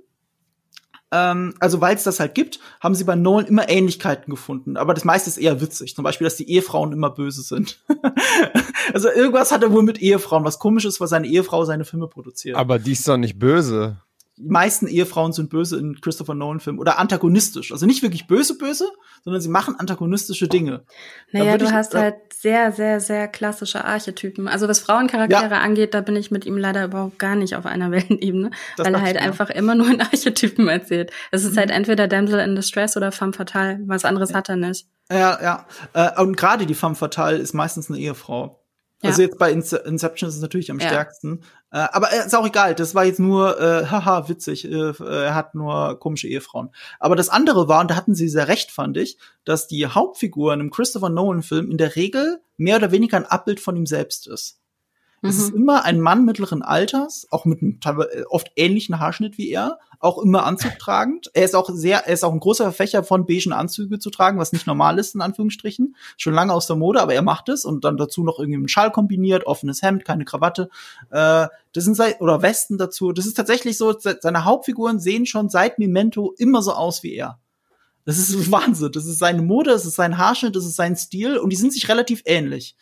ähm, also weil es das halt gibt, haben sie bei Nolan immer Ähnlichkeiten gefunden. Aber das meiste ist eher witzig. Zum Beispiel, dass die Ehefrauen immer böse sind. also irgendwas hat er wohl mit Ehefrauen, was komisch ist, weil seine Ehefrau seine Filme produziert. Aber die ist doch nicht böse die meisten Ehefrauen sind böse in Christopher Nolan-Filmen oder antagonistisch. Also nicht wirklich böse, böse, sondern sie machen antagonistische Dinge. Naja, du ich, hast halt sehr, sehr, sehr klassische Archetypen. Also was Frauencharaktere ja. angeht, da bin ich mit ihm leider überhaupt gar nicht auf einer Wellenebene, das weil er halt einfach immer nur in Archetypen erzählt. Es ist mhm. halt entweder Damsel in Distress oder Femme Fatale. Was anderes ja. hat er nicht. Ja, ja. Äh, und gerade die Femme Fatale ist meistens eine Ehefrau. Ja. Also jetzt bei Inception ist es natürlich am ja. stärksten. Äh, aber äh, ist auch egal, das war jetzt nur, äh, haha, witzig, äh, äh, er hat nur komische Ehefrauen. Aber das andere war, und da hatten sie sehr recht, fand ich, dass die Hauptfigur in einem Christopher Nolan-Film in der Regel mehr oder weniger ein Abbild von ihm selbst ist. Mhm. Es ist immer ein Mann mittleren Alters, auch mit einem äh, oft ähnlichen Haarschnitt wie er, auch immer anzugtragend. Er ist auch sehr, er ist auch ein großer Verfechter von beigen Anzüge zu tragen, was nicht normal ist, in Anführungsstrichen. Schon lange aus der Mode, aber er macht es und dann dazu noch irgendwie einen Schal kombiniert, offenes Hemd, keine Krawatte. Äh, das sind seit, oder Westen dazu. Das ist tatsächlich so, seine Hauptfiguren sehen schon seit Memento immer so aus wie er. Das ist Wahnsinn. Das ist seine Mode, das ist sein Haarschnitt, das ist sein Stil und die sind sich relativ ähnlich.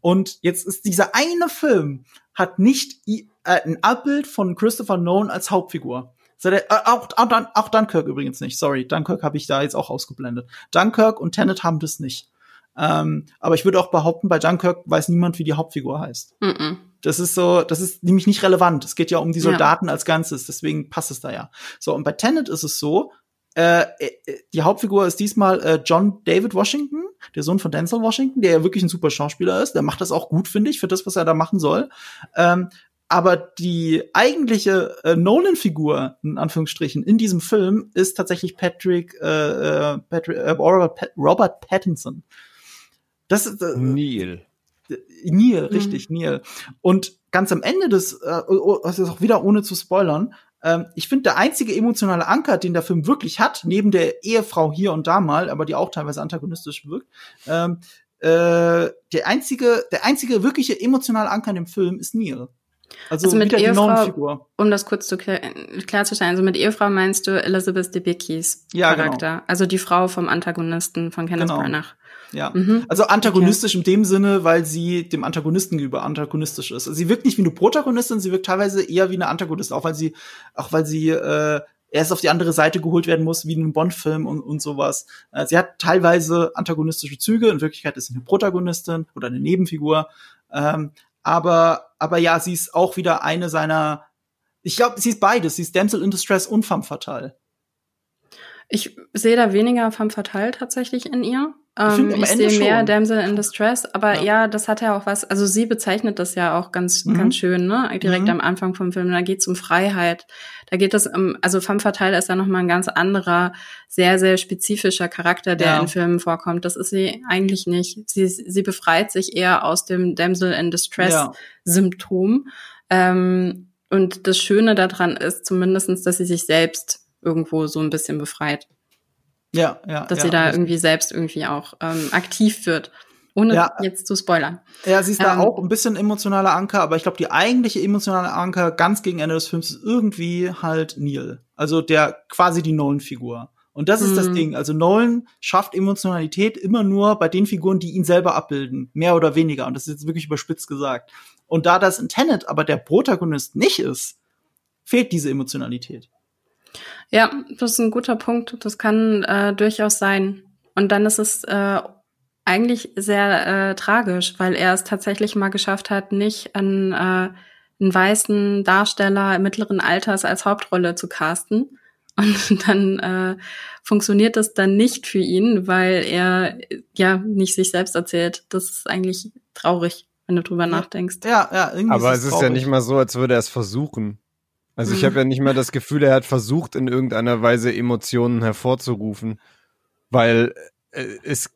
Und jetzt ist dieser eine Film hat nicht äh, ein Abbild von Christopher Nolan als Hauptfigur. Äh, auch, auch, auch Dunkirk übrigens nicht. Sorry, Dunkirk habe ich da jetzt auch ausgeblendet. Dunkirk und Tenet haben das nicht. Ähm, aber ich würde auch behaupten, bei Dunkirk weiß niemand, wie die Hauptfigur heißt. Mm -mm. Das ist so, das ist nämlich nicht relevant. Es geht ja um die Soldaten ja. als Ganzes, deswegen passt es da ja. So, und bei Tenet ist es so, äh, äh, die Hauptfigur ist diesmal äh, John David Washington, der Sohn von Denzel Washington, der ja wirklich ein super Schauspieler ist. Der macht das auch gut, finde ich, für das, was er da machen soll. Ähm, aber die eigentliche äh, Nolan-Figur, in Anführungsstrichen, in diesem Film ist tatsächlich Patrick, äh, äh Patrick äh, Robert, Robert Pattinson. Das ist äh, Neil. Neil, richtig, mhm. Neil. Und ganz am Ende des, äh, also auch wieder ohne zu spoilern, ähm, ich finde, der einzige emotionale Anker, den der Film wirklich hat, neben der Ehefrau hier und da mal, aber die auch teilweise antagonistisch wirkt, ähm, äh, der einzige, der einzige wirkliche emotionale Anker in dem Film ist Neil. Also, also mit Ehefrau, um das kurz zu klär, klarzustellen, also mit Ehefrau meinst du Elizabeth Debicki's ja, genau. Charakter, genau. also die Frau vom Antagonisten von Kenneth genau. Branagh. Ja, mhm. also antagonistisch okay. in dem Sinne, weil sie dem Antagonisten gegenüber antagonistisch ist. Also sie wirkt nicht wie eine Protagonistin, sie wirkt teilweise eher wie eine Antagonistin, auch weil sie, auch weil sie äh, erst auf die andere Seite geholt werden muss, wie in einem Bond-Film und, und sowas. Äh, sie hat teilweise antagonistische Züge, in Wirklichkeit ist sie eine Protagonistin oder eine Nebenfigur. Ähm, aber, aber ja, sie ist auch wieder eine seiner, ich glaube, sie ist beides, sie ist Damsel in Distress und Femme Fatale. Ich sehe da weniger Femme Fatale tatsächlich in ihr. Ähm, ich, ich sehe mehr Damsel in Distress, aber ja. ja. das hat ja auch was, also sie bezeichnet das ja auch ganz, mhm. ganz schön, ne? Direkt mhm. am Anfang vom Film. Da geht es um Freiheit. Da geht es um, also Femme Fatale ist ja nochmal ein ganz anderer, sehr, sehr spezifischer Charakter, der ja. in Filmen vorkommt. Das ist sie eigentlich nicht. Sie, sie befreit sich eher aus dem Damsel in Distress-Symptom. Ja. Ähm, und das Schöne daran ist zumindestens, dass sie sich selbst irgendwo so ein bisschen befreit. Ja, ja. Dass ja, sie da irgendwie selbst irgendwie auch ähm, aktiv wird. Ohne ja. jetzt zu spoilern. Ja, sie ist ähm, da auch ein bisschen emotionaler Anker, aber ich glaube, die eigentliche emotionale Anker ganz gegen Ende des Films ist irgendwie halt Neil. Also der quasi die Nolan-Figur. Und das ist das mhm. Ding. Also Nolan schafft Emotionalität immer nur bei den Figuren, die ihn selber abbilden. Mehr oder weniger. Und das ist jetzt wirklich überspitzt gesagt. Und da das in Tenet aber der Protagonist nicht ist, fehlt diese Emotionalität. Ja, das ist ein guter Punkt. Das kann äh, durchaus sein. Und dann ist es äh, eigentlich sehr äh, tragisch, weil er es tatsächlich mal geschafft hat, nicht einen, äh, einen weißen Darsteller mittleren Alters als Hauptrolle zu casten. Und dann äh, funktioniert das dann nicht für ihn, weil er ja nicht sich selbst erzählt. Das ist eigentlich traurig, wenn du drüber nachdenkst. Ja, ja, irgendwie. Aber ist es ist ja nicht mal so, als würde er es versuchen. Also ich habe ja nicht mehr das Gefühl, er hat versucht, in irgendeiner Weise Emotionen hervorzurufen. Weil äh, es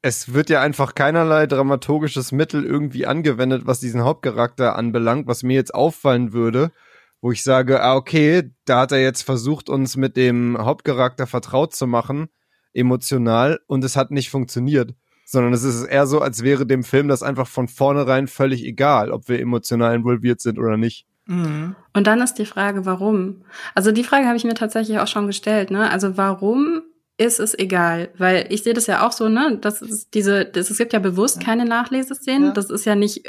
es wird ja einfach keinerlei dramaturgisches Mittel irgendwie angewendet, was diesen Hauptcharakter anbelangt, was mir jetzt auffallen würde, wo ich sage, ah, okay, da hat er jetzt versucht, uns mit dem Hauptcharakter vertraut zu machen, emotional, und es hat nicht funktioniert. Sondern es ist eher so, als wäre dem Film das einfach von vornherein völlig egal, ob wir emotional involviert sind oder nicht. Mhm. Und dann ist die Frage, warum? Also die Frage habe ich mir tatsächlich auch schon gestellt, ne? Also warum ist es egal, weil ich sehe das ja auch so, ne, das ist diese, das, es gibt ja bewusst keine Nachleseszenen, ja. das ist ja nicht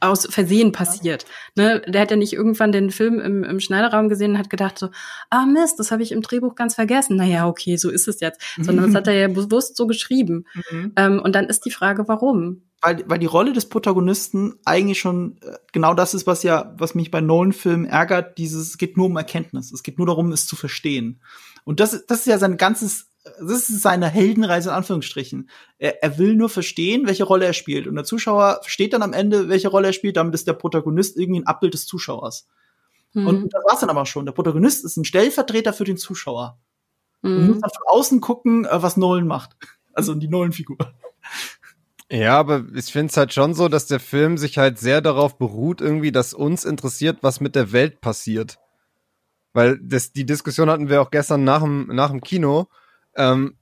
aus Versehen passiert, ne, der hat ja nicht irgendwann den Film im, im Schneiderraum gesehen und hat gedacht so, ah Mist, das habe ich im Drehbuch ganz vergessen, naja, okay, so ist es jetzt, sondern das hat er ja bewusst so geschrieben mhm. ähm, und dann ist die Frage, warum? Weil, weil die Rolle des Protagonisten eigentlich schon äh, genau das ist, was ja, was mich bei Nolan-Filmen ärgert, dieses, es geht nur um Erkenntnis, es geht nur darum, es zu verstehen. Und das, das ist ja sein ganzes das ist seine Heldenreise in Anführungsstrichen. Er, er will nur verstehen, welche Rolle er spielt. Und der Zuschauer versteht dann am Ende, welche Rolle er spielt. Damit ist der Protagonist irgendwie ein Abbild des Zuschauers. Mhm. Und das war's dann aber schon. Der Protagonist ist ein Stellvertreter für den Zuschauer. Mhm. Und muss dann von außen gucken, äh, was Nolan macht. Also die Nolan-Figur. Ja, aber ich finde es halt schon so, dass der Film sich halt sehr darauf beruht, irgendwie, dass uns interessiert, was mit der Welt passiert. Weil das, die Diskussion hatten wir auch gestern nach dem, nach dem Kino ähm,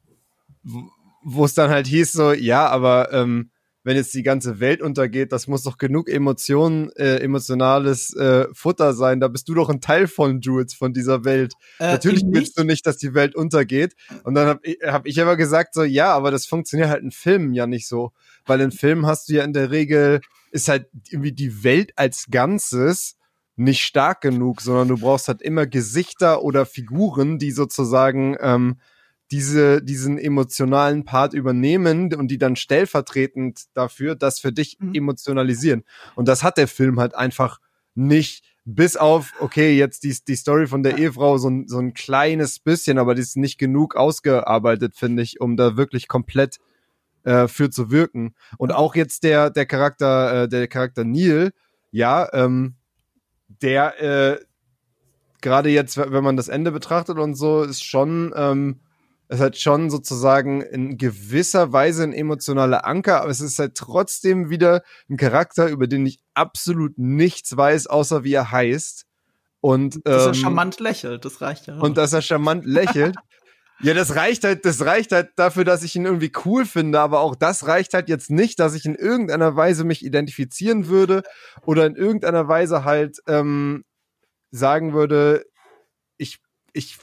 wo es dann halt hieß so, ja, aber ähm, wenn jetzt die ganze Welt untergeht, das muss doch genug Emotionen, äh, emotionales äh, Futter sein. Da bist du doch ein Teil von Jules, von dieser Welt. Äh, Natürlich willst du nicht, dass die Welt untergeht. Und dann habe ich, hab ich aber gesagt so, ja, aber das funktioniert halt in Filmen ja nicht so, weil in Filmen hast du ja in der Regel ist halt irgendwie die Welt als Ganzes nicht stark genug, sondern du brauchst halt immer Gesichter oder Figuren, die sozusagen ähm, diese, diesen emotionalen Part übernehmen und die dann stellvertretend dafür das für dich mhm. emotionalisieren. Und das hat der Film halt einfach nicht. Bis auf, okay, jetzt die, die Story von der Ehefrau so ein, so ein kleines bisschen, aber die ist nicht genug ausgearbeitet, finde ich, um da wirklich komplett äh, für zu wirken. Und auch jetzt der, der Charakter, äh, der Charakter Neil, ja, ähm, der äh, gerade jetzt, wenn man das Ende betrachtet und so, ist schon ähm, es hat schon sozusagen in gewisser Weise ein emotionaler Anker, aber es ist halt trotzdem wieder ein Charakter, über den ich absolut nichts weiß, außer wie er heißt. Und, ähm, dass er ähm, charmant lächelt, das reicht ja. Und dass er charmant lächelt. ja, das reicht halt, das reicht halt dafür, dass ich ihn irgendwie cool finde, aber auch das reicht halt jetzt nicht, dass ich in irgendeiner Weise mich identifizieren würde oder in irgendeiner Weise halt ähm, sagen würde, ich, ich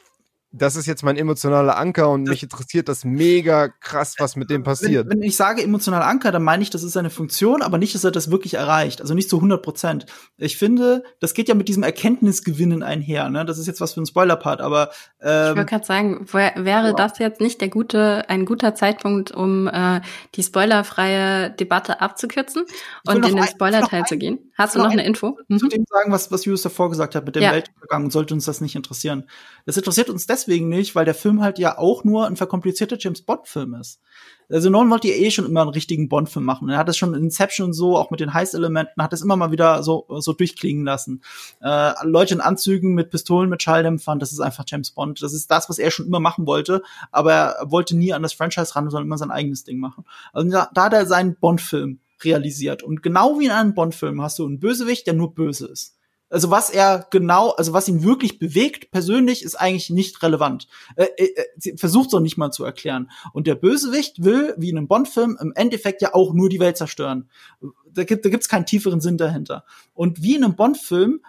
das ist jetzt mein emotionaler Anker und das mich interessiert das mega krass, was mit dem passiert. Wenn, wenn ich sage emotionaler Anker, dann meine ich, das ist seine Funktion, aber nicht, dass er das wirklich erreicht. Also nicht zu 100 Prozent. Ich finde, das geht ja mit diesem Erkenntnisgewinnen einher. Ne? Das ist jetzt was für ein Spoiler-Part, aber ähm, ich wollte gerade sagen, wäre das jetzt nicht der gute, ein guter Zeitpunkt, um äh, die spoilerfreie Debatte abzukürzen und in den Spoiler-Teil zu gehen? Hast du noch eine Info? Mhm. Zu dem sagen, was, was Julius davor gesagt hat mit dem ja. Weltuntergang, sollte uns das nicht interessieren. Das interessiert uns deswegen nicht, weil der Film halt ja auch nur ein verkomplizierter James Bond-Film ist. Also Nolan wollte ja eh schon immer einen richtigen Bond-Film machen. Er hat es schon in Inception und so, auch mit den Heiß-Elementen, hat es immer mal wieder so, so durchklingen lassen. Äh, Leute in Anzügen mit Pistolen, mit Schalldämpfern, das ist einfach James Bond. Das ist das, was er schon immer machen wollte, aber er wollte nie an das Franchise ran, sondern immer sein eigenes Ding machen. Also da, da hat er seinen Bond-Film realisiert. Und genau wie in einem Bond-Film hast du einen Bösewicht, der nur böse ist. Also was er genau, also was ihn wirklich bewegt, persönlich, ist eigentlich nicht relevant. Äh, äh, äh versucht auch nicht mal zu erklären. Und der Bösewicht will, wie in einem Bond-Film, im Endeffekt ja auch nur die Welt zerstören. Da gibt da gibt's keinen tieferen Sinn dahinter. Und wie in einem Bond-Film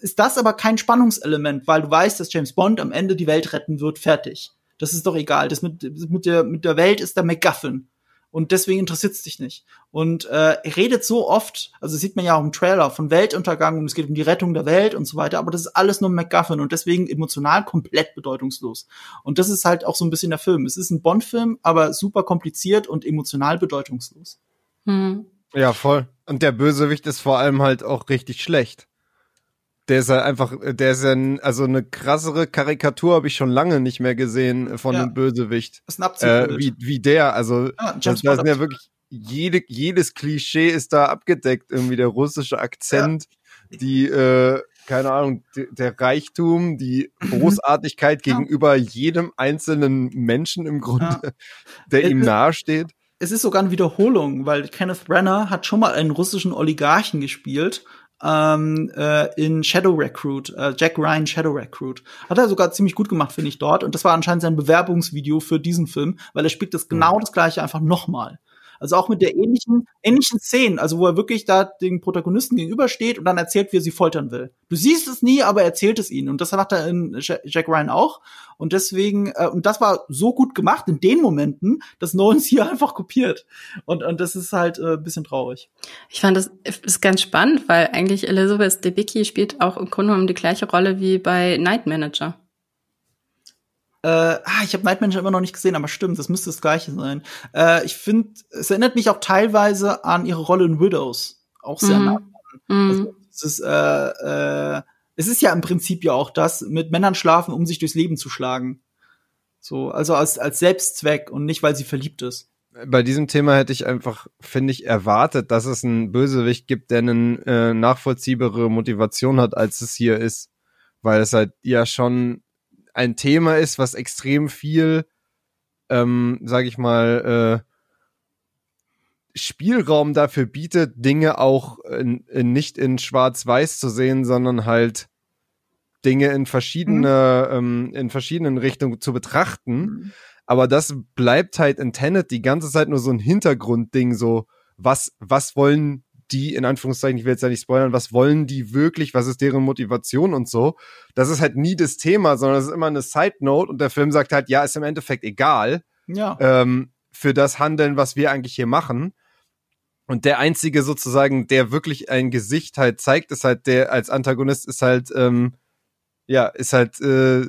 ist das aber kein Spannungselement, weil du weißt, dass James Bond am Ende die Welt retten wird, fertig. Das ist doch egal. Das mit, mit, der, mit der Welt ist der MacGuffin. Und deswegen interessiert es dich nicht. Und äh, er redet so oft, also sieht man ja auch im Trailer, von Weltuntergang und es geht um die Rettung der Welt und so weiter, aber das ist alles nur MacGuffin und deswegen emotional komplett bedeutungslos. Und das ist halt auch so ein bisschen der Film. Es ist ein Bond-Film, aber super kompliziert und emotional bedeutungslos. Mhm. Ja, voll. Und der Bösewicht ist vor allem halt auch richtig schlecht. Der ist halt einfach, der ist ja, ein, also eine krassere Karikatur habe ich schon lange nicht mehr gesehen von ja. einem Bösewicht. Das ist ein Abzug. Äh, wie, wie der, also ja, das, das sind ja wirklich jede, jedes Klischee ist da abgedeckt. Irgendwie der russische Akzent, ja. die, äh, keine Ahnung, der Reichtum, die Großartigkeit gegenüber jedem einzelnen Menschen im Grunde, der ihm nahesteht. Es ist sogar eine Wiederholung, weil Kenneth Brenner hat schon mal einen russischen Oligarchen gespielt ähm, äh, in Shadow Recruit, äh, Jack Ryan Shadow Recruit. Hat er sogar ziemlich gut gemacht, finde ich, dort. Und das war anscheinend sein Bewerbungsvideo für diesen Film, weil er spielt das genau das gleiche einfach nochmal. Also auch mit der ähnlichen, ähnlichen Szenen, also wo er wirklich da den Protagonisten gegenübersteht und dann erzählt, wie er sie foltern will. Du siehst es nie, aber er erzählt es ihnen. Und das macht er in Jack Ryan auch. Und deswegen, äh, und das war so gut gemacht in den Momenten, dass Nolan es hier einfach kopiert. Und, und das ist halt äh, ein bisschen traurig. Ich fand das ist ganz spannend, weil eigentlich Elizabeth Debicki spielt auch im Grunde genommen die gleiche Rolle wie bei Night Manager. Äh, ah, ich habe Night Manager immer noch nicht gesehen, aber stimmt, das müsste das gleiche sein. Äh, ich finde, es erinnert mich auch teilweise an ihre Rolle in Widows. Auch sehr mhm. nah. Mhm. Also, es, ist, äh, äh, es ist ja im Prinzip ja auch das, mit Männern schlafen, um sich durchs Leben zu schlagen. So, also als, als Selbstzweck und nicht, weil sie verliebt ist. Bei diesem Thema hätte ich einfach, finde ich, erwartet, dass es einen Bösewicht gibt, der eine äh, nachvollziehbare Motivation hat, als es hier ist. Weil es halt ja schon ein Thema ist, was extrem viel, ähm, sag ich mal, äh, Spielraum dafür bietet, Dinge auch in, in nicht in Schwarz-Weiß zu sehen, sondern halt Dinge in verschiedene, mhm. ähm, in verschiedenen Richtungen zu betrachten. Mhm. Aber das bleibt halt in Tenet die ganze Zeit nur so ein Hintergrundding, so was, was wollen die, in Anführungszeichen, ich will jetzt ja nicht spoilern, was wollen die wirklich, was ist deren Motivation und so. Das ist halt nie das Thema, sondern es ist immer eine Side Note und der Film sagt halt, ja, ist im Endeffekt egal. Ja. Ähm, für das Handeln, was wir eigentlich hier machen. Und der einzige sozusagen, der wirklich ein Gesicht halt zeigt, ist halt der als Antagonist ist halt, ähm, ja, ist halt, äh,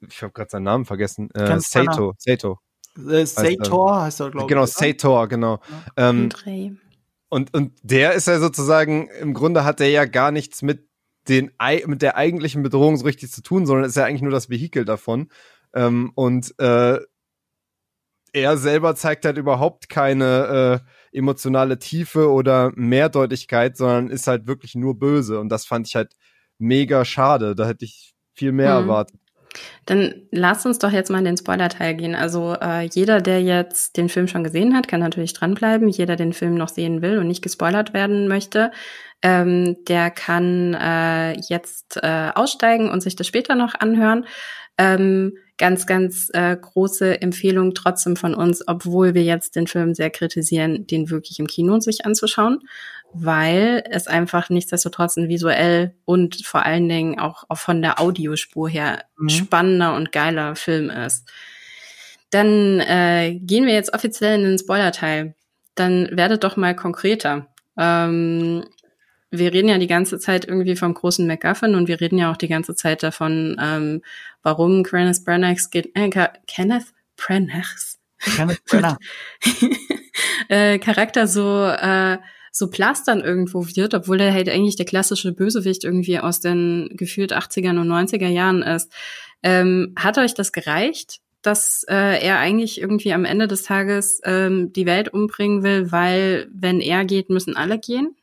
ich habe gerade seinen Namen vergessen, äh, Sato, Sato. Äh, Sator heißt er, glaube ich. Genau, Sator, genau. Ja. Ähm, und, und der ist ja sozusagen, im Grunde hat der ja gar nichts mit den, mit der eigentlichen Bedrohung so richtig zu tun, sondern ist ja eigentlich nur das Vehikel davon. Ähm, und äh, er selber zeigt halt überhaupt keine äh, emotionale Tiefe oder Mehrdeutigkeit, sondern ist halt wirklich nur böse. Und das fand ich halt mega schade. Da hätte ich viel mehr mhm. erwartet. Dann lasst uns doch jetzt mal in den Spoiler-Teil gehen. Also äh, jeder, der jetzt den Film schon gesehen hat, kann natürlich dranbleiben. Jeder, den Film noch sehen will und nicht gespoilert werden möchte, ähm, der kann äh, jetzt äh, aussteigen und sich das später noch anhören. Ähm, ganz, ganz äh, große Empfehlung trotzdem von uns, obwohl wir jetzt den Film sehr kritisieren, den wirklich im Kino sich anzuschauen weil es einfach nichtsdestotrotz ein visuell und vor allen Dingen auch, auch von der Audiospur her mhm. spannender und geiler Film ist. Dann äh, gehen wir jetzt offiziell in den Spoiler-Teil. Dann werdet doch mal konkreter. Ähm, wir reden ja die ganze Zeit irgendwie vom großen MacGuffin und wir reden ja auch die ganze Zeit davon, ähm, warum Kenneth Branagh geht, äh, Kenneth Branagh Kenneth Branagh äh, Charakter so äh, so plastern irgendwo wird, obwohl er halt eigentlich der klassische Bösewicht irgendwie aus den gefühlt 80er und 90er Jahren ist. Ähm, hat euch das gereicht, dass äh, er eigentlich irgendwie am Ende des Tages ähm, die Welt umbringen will, weil wenn er geht, müssen alle gehen?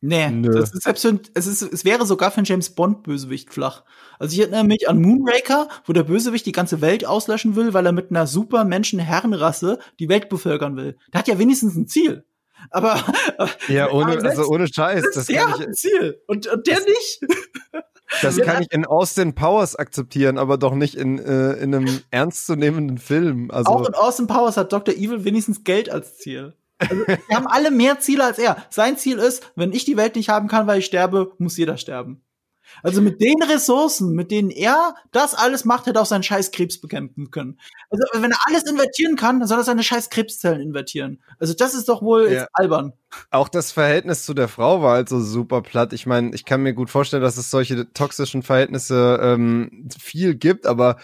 Nee, Nö. das ist selbst es ist, es wäre sogar für einen James Bond Bösewicht flach. Also ich erinnere mich an Moonraker, wo der Bösewicht die ganze Welt auslöschen will, weil er mit einer super Menschenherrenrasse die Welt bevölkern will. Der hat ja wenigstens ein Ziel. Aber ja, ohne, also ohne Scheiß. Das der hat ein Ziel und, und der das, nicht. Das kann ich in Austin Powers akzeptieren, aber doch nicht in, äh, in einem ernstzunehmenden Film. Also Auch in Austin Powers hat Dr. Evil wenigstens Geld als Ziel. Also, wir haben alle mehr Ziele als er. Sein Ziel ist, wenn ich die Welt nicht haben kann, weil ich sterbe, muss jeder sterben. Also mit den Ressourcen, mit denen er das alles macht, hätte er auch seinen scheiß Krebs bekämpfen können. Also wenn er alles invertieren kann, dann soll er seine scheiß Krebszellen invertieren. Also das ist doch wohl ja. albern. Auch das Verhältnis zu der Frau war halt so super platt. Ich meine, ich kann mir gut vorstellen, dass es solche toxischen Verhältnisse ähm, viel gibt, aber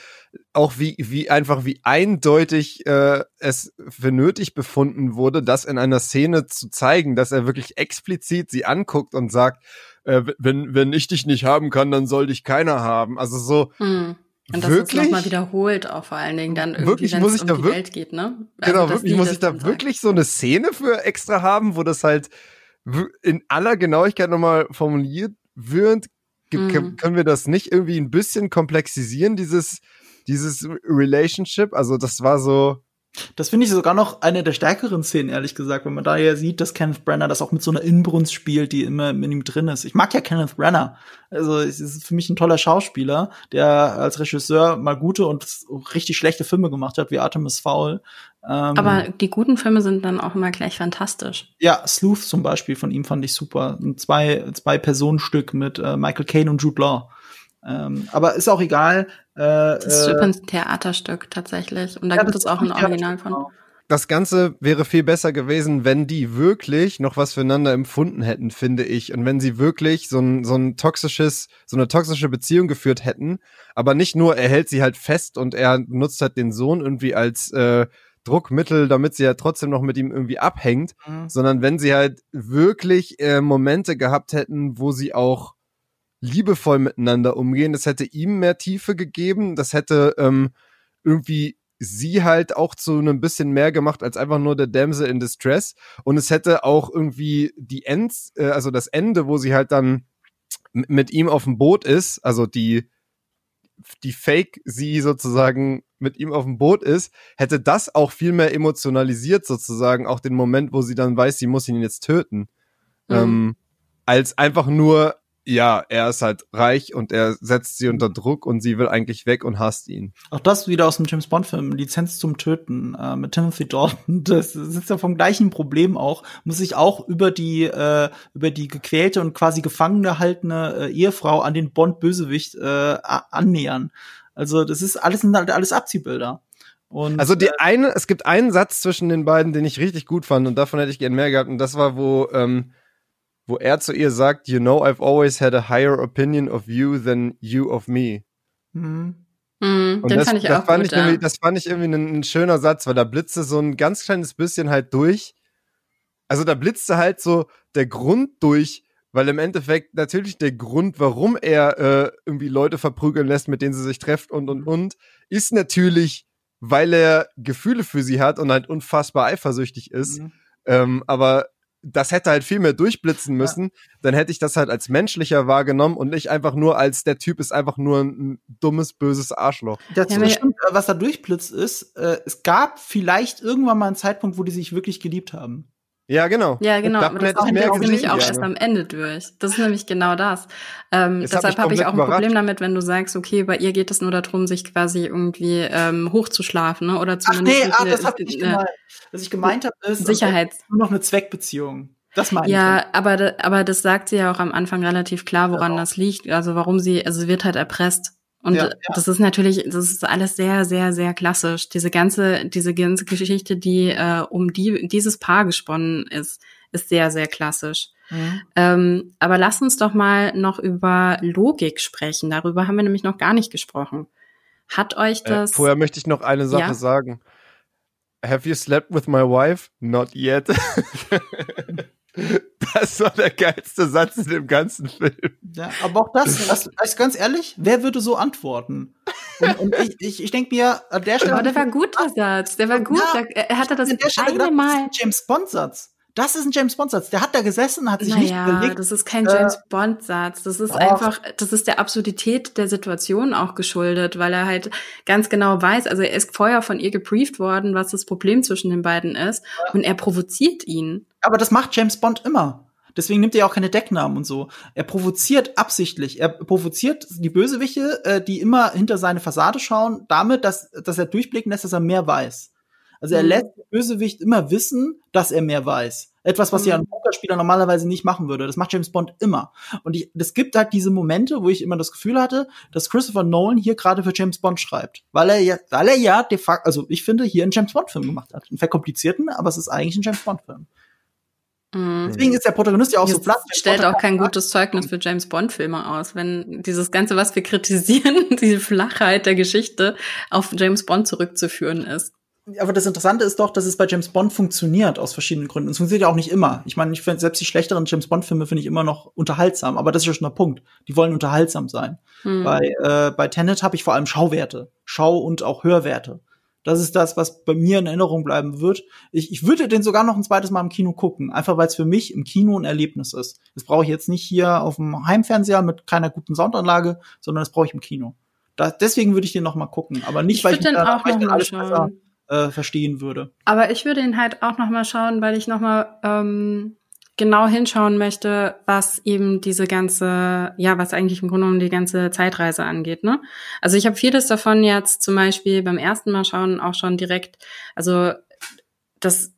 auch wie, wie einfach, wie eindeutig äh, es für nötig befunden wurde, das in einer Szene zu zeigen, dass er wirklich explizit sie anguckt und sagt, äh, wenn, wenn ich dich nicht haben kann, dann soll dich keiner haben. Also so. Hm. Und das wirklich? nochmal wiederholt auch vor allen Dingen dann irgendwie, wenn es um die Welt geht, ne? Also, genau, wirklich, muss ich da wirklich so eine Szene für extra haben, wo das halt in aller Genauigkeit nochmal formuliert wird? Mhm. Können wir das nicht irgendwie ein bisschen komplexisieren, dieses, dieses Relationship? Also das war so, das finde ich sogar noch eine der stärkeren Szenen, ehrlich gesagt, wenn man da ja sieht, dass Kenneth Brenner das auch mit so einer Inbrunst spielt, die immer in ihm drin ist. Ich mag ja Kenneth Brenner. Also, es ist für mich ein toller Schauspieler, der als Regisseur mal gute und richtig schlechte Filme gemacht hat, wie Artemis Fowl. Ähm, Aber die guten Filme sind dann auch immer gleich fantastisch. Ja, Sleuth zum Beispiel von ihm fand ich super. Ein zwei, zwei Personenstück mit äh, Michael Caine und Jude Law. Ähm, aber ist auch egal. Äh, das ist äh, ein Theaterstück tatsächlich. Und da ja, gibt es auch ein Original von. Genau. Das Ganze wäre viel besser gewesen, wenn die wirklich noch was füreinander empfunden hätten, finde ich. Und wenn sie wirklich so ein, so ein toxisches, so eine toxische Beziehung geführt hätten. Aber nicht nur, er hält sie halt fest und er nutzt halt den Sohn irgendwie als äh, Druckmittel, damit sie ja trotzdem noch mit ihm irgendwie abhängt, mhm. sondern wenn sie halt wirklich äh, Momente gehabt hätten, wo sie auch liebevoll miteinander umgehen. Das hätte ihm mehr Tiefe gegeben. Das hätte ähm, irgendwie sie halt auch zu einem bisschen mehr gemacht als einfach nur der Damsel in Distress. Und es hätte auch irgendwie die Ends, äh, also das Ende, wo sie halt dann mit ihm auf dem Boot ist, also die die Fake sie sozusagen mit ihm auf dem Boot ist, hätte das auch viel mehr emotionalisiert sozusagen, auch den Moment, wo sie dann weiß, sie muss ihn jetzt töten. Mhm. Ähm, als einfach nur ja, er ist halt reich und er setzt sie unter Druck und sie will eigentlich weg und hasst ihn. Auch das wieder aus dem James Bond Film, Lizenz zum Töten äh, mit Timothy Dalton. Das ist ja vom gleichen Problem auch, muss sich auch über die äh, über die gequälte und quasi gefangen gehaltene äh, Ehefrau an den Bond Bösewicht äh, annähern. Also das ist alles sind halt alles Abziehbilder. Und, also die äh, eine, es gibt einen Satz zwischen den beiden, den ich richtig gut fand und davon hätte ich gern mehr gehabt und das war, wo ähm, wo er zu ihr sagt, you know, I've always had a higher opinion of you than you of me. Mhm. Mhm, den das, fand ich das auch fand gut, ich ja. Das fand ich irgendwie ein, ein, schöner Satz, weil da blitzte so ein ganz kleines bisschen halt durch. Also da blitzte halt so der Grund durch, weil im Endeffekt natürlich der Grund, warum er äh, irgendwie Leute verprügeln lässt, mit denen sie sich treffen und und und, ist natürlich, weil er Gefühle für sie hat und halt unfassbar eifersüchtig ist. Mhm. Ähm, aber das hätte halt viel mehr durchblitzen müssen, ja. dann hätte ich das halt als menschlicher wahrgenommen und nicht einfach nur als der Typ ist einfach nur ein dummes, böses Arschloch. Dazu ja, stimmt, was da durchblitzt ist, äh, es gab vielleicht irgendwann mal einen Zeitpunkt, wo die sich wirklich geliebt haben. Ja, genau. Ja, genau. Aber das kommt nämlich auch erst am Ende durch. Das ist nämlich genau das. Ähm, deshalb habe ich auch ein überrascht. Problem damit, wenn du sagst, okay, bei ihr geht es nur darum, sich quasi irgendwie ähm, hochzuschlafen, ne? Oder zumindest. Ach nee, ah, das habe ich gemeint. Was ich gemeint habe, ist Sicherheits nur noch eine Zweckbeziehung. Das meine ja, ich. Ja, aber, aber das sagt sie ja auch am Anfang relativ klar, woran genau. das liegt. Also warum sie, also sie wird halt erpresst. Und ja, ja. das ist natürlich, das ist alles sehr, sehr, sehr klassisch. Diese ganze, diese ganze Geschichte, die äh, um die dieses Paar gesponnen ist, ist sehr, sehr klassisch. Mhm. Ähm, aber lass uns doch mal noch über Logik sprechen. Darüber haben wir nämlich noch gar nicht gesprochen. Hat euch äh, das? Äh, vorher möchte ich noch eine Sache ja? sagen. Have you slept with my wife? Not yet. Das war der geilste Satz in dem ganzen Film. Ja, aber auch das, das ist ganz ehrlich, wer würde so antworten? Und, und ich, ich, ich denke mir, an der Stelle. Aber der war gut, der Satz. Der war gut. Ja, er hatte das eine Mal. James Bond-Satz. Das ist ein James Bond-Satz. Der hat da gesessen, hat sich naja, nicht überlegt. das ist kein James äh, Bond-Satz. Das ist oh. einfach, das ist der Absurdität der Situation auch geschuldet, weil er halt ganz genau weiß, also er ist vorher von ihr gebrieft worden, was das Problem zwischen den beiden ist, ja. und er provoziert ihn. Aber das macht James Bond immer. Deswegen nimmt er auch keine Decknamen und so. Er provoziert absichtlich. Er provoziert die Bösewichte, äh, die immer hinter seine Fassade schauen, damit, dass, dass er durchblicken lässt, dass er mehr weiß. Also er Mhm. lässt den Bösewicht immer wissen, dass er mehr weiß. Etwas, was ja ein Mhm. Pokerspieler normalerweise nicht machen würde. Das macht James Bond immer. Und es gibt halt diese Momente, wo ich immer das Gefühl hatte, dass Christopher Nolan hier gerade für James Bond schreibt. Weil er ja, weil er ja de facto, also ich finde, hier einen James Bond-Film gemacht hat. Einen verkomplizierten, aber es ist eigentlich ein James Bond-Film. Mhm. Deswegen ist der Protagonist ja auch so Das platt. stellt auch kein gutes Zeugnis für James Bond-Filme aus, wenn dieses Ganze, was wir kritisieren, diese Flachheit der Geschichte auf James Bond zurückzuführen ist. Aber das Interessante ist doch, dass es bei James Bond funktioniert aus verschiedenen Gründen. Es funktioniert ja auch nicht immer. Ich meine, ich finde selbst die schlechteren James Bond Filme finde ich immer noch unterhaltsam, aber das ist ja schon der Punkt. Die wollen unterhaltsam sein. Hm. Bei äh, bei Tenet habe ich vor allem Schauwerte, Schau und auch Hörwerte. Das ist das, was bei mir in Erinnerung bleiben wird. Ich, ich würde den sogar noch ein zweites Mal im Kino gucken, einfach weil es für mich im Kino ein Erlebnis ist. Das brauche ich jetzt nicht hier auf dem Heimfernseher mit keiner guten Soundanlage, sondern das brauche ich im Kino. Da, deswegen würde ich den noch mal gucken, aber nicht, Ich weil ich, den da- auch weil ich dann alles schauen. besser äh, verstehen würde. Aber ich würde ihn halt auch noch mal schauen, weil ich noch mal ähm, genau hinschauen möchte, was eben diese ganze, ja, was eigentlich im Grunde genommen die ganze Zeitreise angeht. Ne? Also ich habe vieles davon jetzt zum Beispiel beim ersten Mal schauen auch schon direkt, also das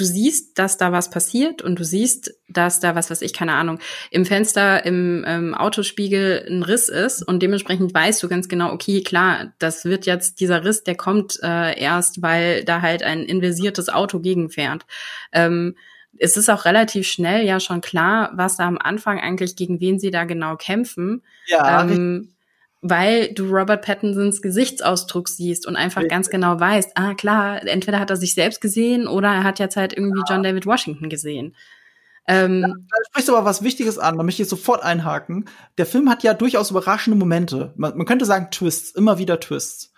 du siehst, dass da was passiert und du siehst, dass da was, was ich, keine Ahnung, im Fenster, im ähm, Autospiegel ein Riss ist und dementsprechend weißt du ganz genau, okay, klar, das wird jetzt, dieser Riss, der kommt äh, erst, weil da halt ein inversiertes Auto gegenfährt. Ähm, es ist auch relativ schnell ja schon klar, was da am Anfang eigentlich, gegen wen sie da genau kämpfen. Ja, Ähm, weil du Robert Pattinsons Gesichtsausdruck siehst und einfach Richtig. ganz genau weißt, ah klar, entweder hat er sich selbst gesehen oder er hat jetzt halt irgendwie John David Washington gesehen. Ähm, Da sprichst du aber was Wichtiges an, da möchte ich sofort einhaken. Der Film hat ja durchaus überraschende Momente. Man, man könnte sagen Twists, immer wieder Twists.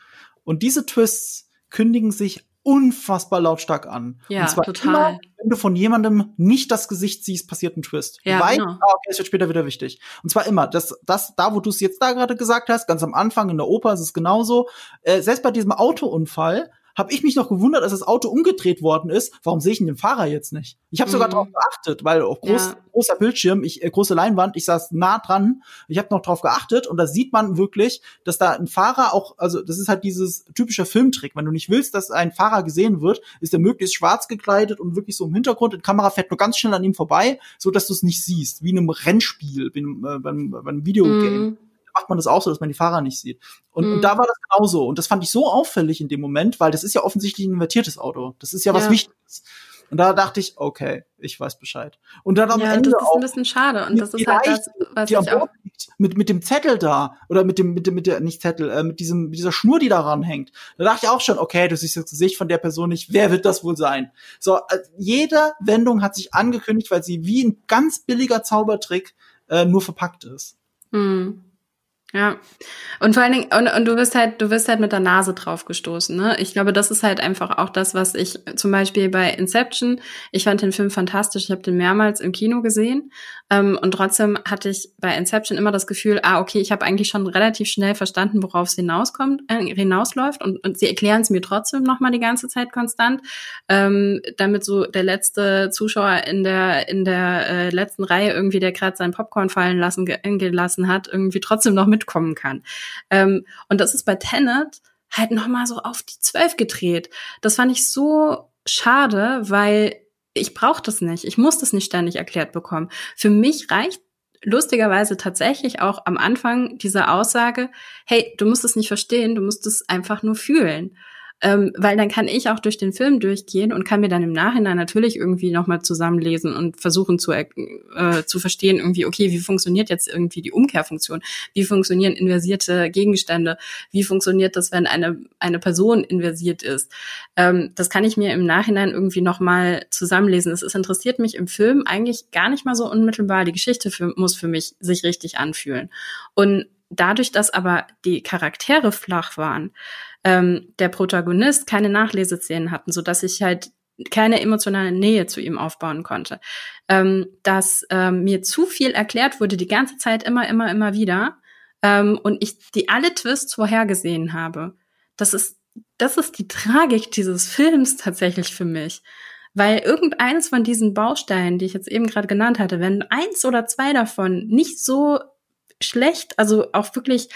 Und diese Twists kündigen sich unfassbar lautstark an. Ja, Und zwar total. immer, wenn du von jemandem nicht das Gesicht siehst, passiert ein Twist. Ja, weißt, genau. ah, okay, es wird später wieder wichtig. Und zwar immer, das, das, da, wo du es jetzt da gerade gesagt hast, ganz am Anfang in der Oper ist es genauso. Äh, selbst bei diesem Autounfall habe ich mich noch gewundert, als das Auto umgedreht worden ist. Warum sehe ich den Fahrer jetzt nicht? Ich habe sogar Mhm. darauf geachtet, weil auf groß, Ja. großer Bildschirm, ich, äh, große Leinwand, ich saß nah dran. Ich habe noch drauf geachtet und da sieht man wirklich, dass da ein Fahrer auch, also das ist halt dieses typische Filmtrick. Wenn du nicht willst, dass ein Fahrer gesehen wird, ist er möglichst schwarz gekleidet und wirklich so im Hintergrund. Die Kamera fährt nur ganz schnell an ihm vorbei, so dass du es nicht siehst, wie in einem Rennspiel, wie in einem, äh, beim, beim Videogame mhm. Macht man das auch so, dass man die Fahrer nicht sieht. Und, Mhm. und da war das genauso. Und das fand ich so auffällig in dem Moment, weil das ist ja offensichtlich ein invertiertes Auto. Das ist ja was Ja. Wichtiges. Und da dachte ich, okay, ich weiß Bescheid. Und dann am ja, Ende das ist auch ein bisschen schade und das ist halt das, was ich auch mit, mit dem Zettel da, oder mit dem, mit dem, mit der, nicht Zettel, äh, mit diesem, mit dieser Schnur, die daran hängt. Da dachte ich auch schon, okay, du siehst das Gesicht von der Person nicht, wer wird das wohl sein? So, äh, jede Wendung hat sich angekündigt, weil sie wie ein ganz billiger Zaubertrick äh, nur verpackt ist. Mhm. Ja. Und vor allen Dingen, und, und du wirst halt, du wirst halt mit der Nase drauf gestoßen, ne? Ich glaube, das ist halt einfach auch das, was ich zum Beispiel bei Inception, ich fand den Film fantastisch, ich habe den mehrmals im Kino gesehen. Ähm, und trotzdem hatte ich bei Inception immer das Gefühl, ah, okay, ich habe eigentlich schon relativ schnell verstanden, worauf es hinauskommt, äh, hinausläuft. Und, und sie erklären es mir trotzdem nochmal die ganze Zeit konstant, ähm, damit so der letzte Zuschauer in der, in der äh, letzten Reihe irgendwie, der gerade seinen Popcorn fallen lassen, ge gelassen hat, irgendwie trotzdem noch mitkommen kann. Ähm, und das ist bei Tenet halt nochmal so auf die Zwölf gedreht. Das fand ich so schade, weil ich brauche das nicht. Ich muss das nicht ständig erklärt bekommen. Für mich reicht lustigerweise tatsächlich auch am Anfang diese Aussage, hey, du musst es nicht verstehen, du musst es einfach nur fühlen. Ähm, weil dann kann ich auch durch den Film durchgehen und kann mir dann im Nachhinein natürlich irgendwie nochmal zusammenlesen und versuchen zu, äh, zu verstehen, irgendwie, okay, wie funktioniert jetzt irgendwie die Umkehrfunktion? Wie funktionieren inversierte Gegenstände? Wie funktioniert das, wenn eine, eine Person inversiert ist? Ähm, das kann ich mir im Nachhinein irgendwie nochmal zusammenlesen. Es interessiert mich im Film eigentlich gar nicht mal so unmittelbar. Die Geschichte für, muss für mich sich richtig anfühlen. Und dadurch, dass aber die Charaktere flach waren, ähm, der Protagonist keine Nachleseszenen hatten, so dass ich halt keine emotionale Nähe zu ihm aufbauen konnte, ähm, dass ähm, mir zu viel erklärt wurde die ganze Zeit immer, immer, immer wieder ähm, und ich die alle Twists vorhergesehen habe. Das ist das ist die Tragik dieses Films tatsächlich für mich. Weil irgendeines von diesen Bausteinen, die ich jetzt eben gerade genannt hatte, wenn eins oder zwei davon nicht so schlecht, also auch wirklich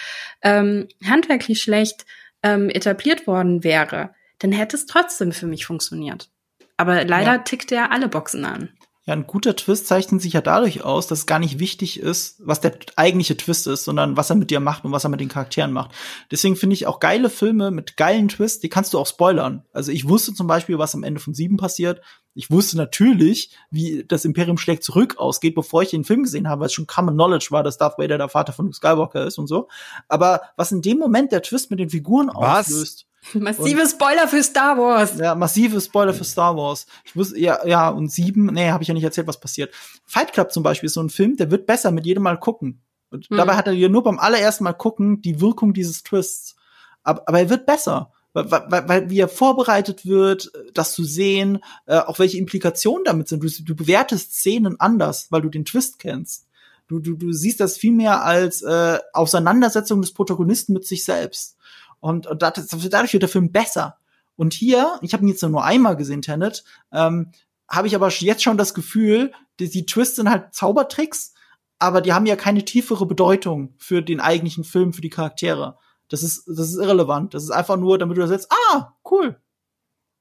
ähm, handwerklich schlecht ähm, etabliert worden wäre, dann hätte es trotzdem für mich funktioniert. Aber leider Ja. tickt er alle Boxen an. Ja, ein guter Twist zeichnet sich ja dadurch aus, dass es gar nicht wichtig ist, was der eigentliche Twist ist, sondern was er mit dir macht und was er mit den Charakteren macht. Deswegen finde ich auch geile Filme mit geilen Twists, die kannst du auch spoilern. Also ich wusste zum Beispiel, was am Ende von Sieben passiert. Ich wusste natürlich, wie das Imperium schlägt zurück ausgeht, bevor ich den Film gesehen habe, weil es schon Common Knowledge war, dass Darth Vader der Vater von Luke Skywalker ist und so. Aber was in dem Moment der Twist mit den Figuren Was? auslöst, Massive Spoiler für Star Wars. ja, massive Spoiler für Star Wars. Ich wusste, ja, ja, und sieben, nee, habe ich ja nicht erzählt, was passiert. Fight Club zum Beispiel ist so ein Film, der wird besser mit jedem Mal gucken. Und Mhm. dabei hat er dir nur beim allerersten Mal gucken die Wirkung dieses Twists. Aber, aber er wird besser. Weil, weil, weil wie er vorbereitet wird, das zu sehen, äh, auch welche Implikationen damit sind. Du, du bewertest Szenen anders, weil du den Twist kennst. Du, du, du siehst das viel mehr als äh, Auseinandersetzung des Protagonisten mit sich selbst. Und, und das, dadurch wird der Film besser. Und hier, ich habe ihn jetzt nur einmal gesehen, Tenet, ähm, habe ich aber jetzt schon das Gefühl, die, die Twists sind halt Zaubertricks, aber die haben ja keine tiefere Bedeutung für den eigentlichen Film, für die Charaktere. Das ist, das ist irrelevant. Das ist einfach nur, damit du da sitzt, ah, cool.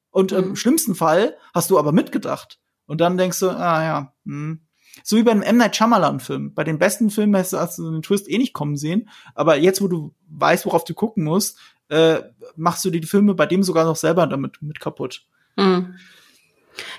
Und Mhm. im schlimmsten Fall hast du aber mitgedacht. Und dann denkst du, ah ja, hm. So wie bei einem M. Night Shyamalan-Film. Bei den besten Filmen hast du, hast du den Twist eh nicht kommen sehen. Aber jetzt, wo du weißt, worauf du gucken musst, äh, machst du die Filme bei dem sogar noch selber damit mit kaputt. Mhm.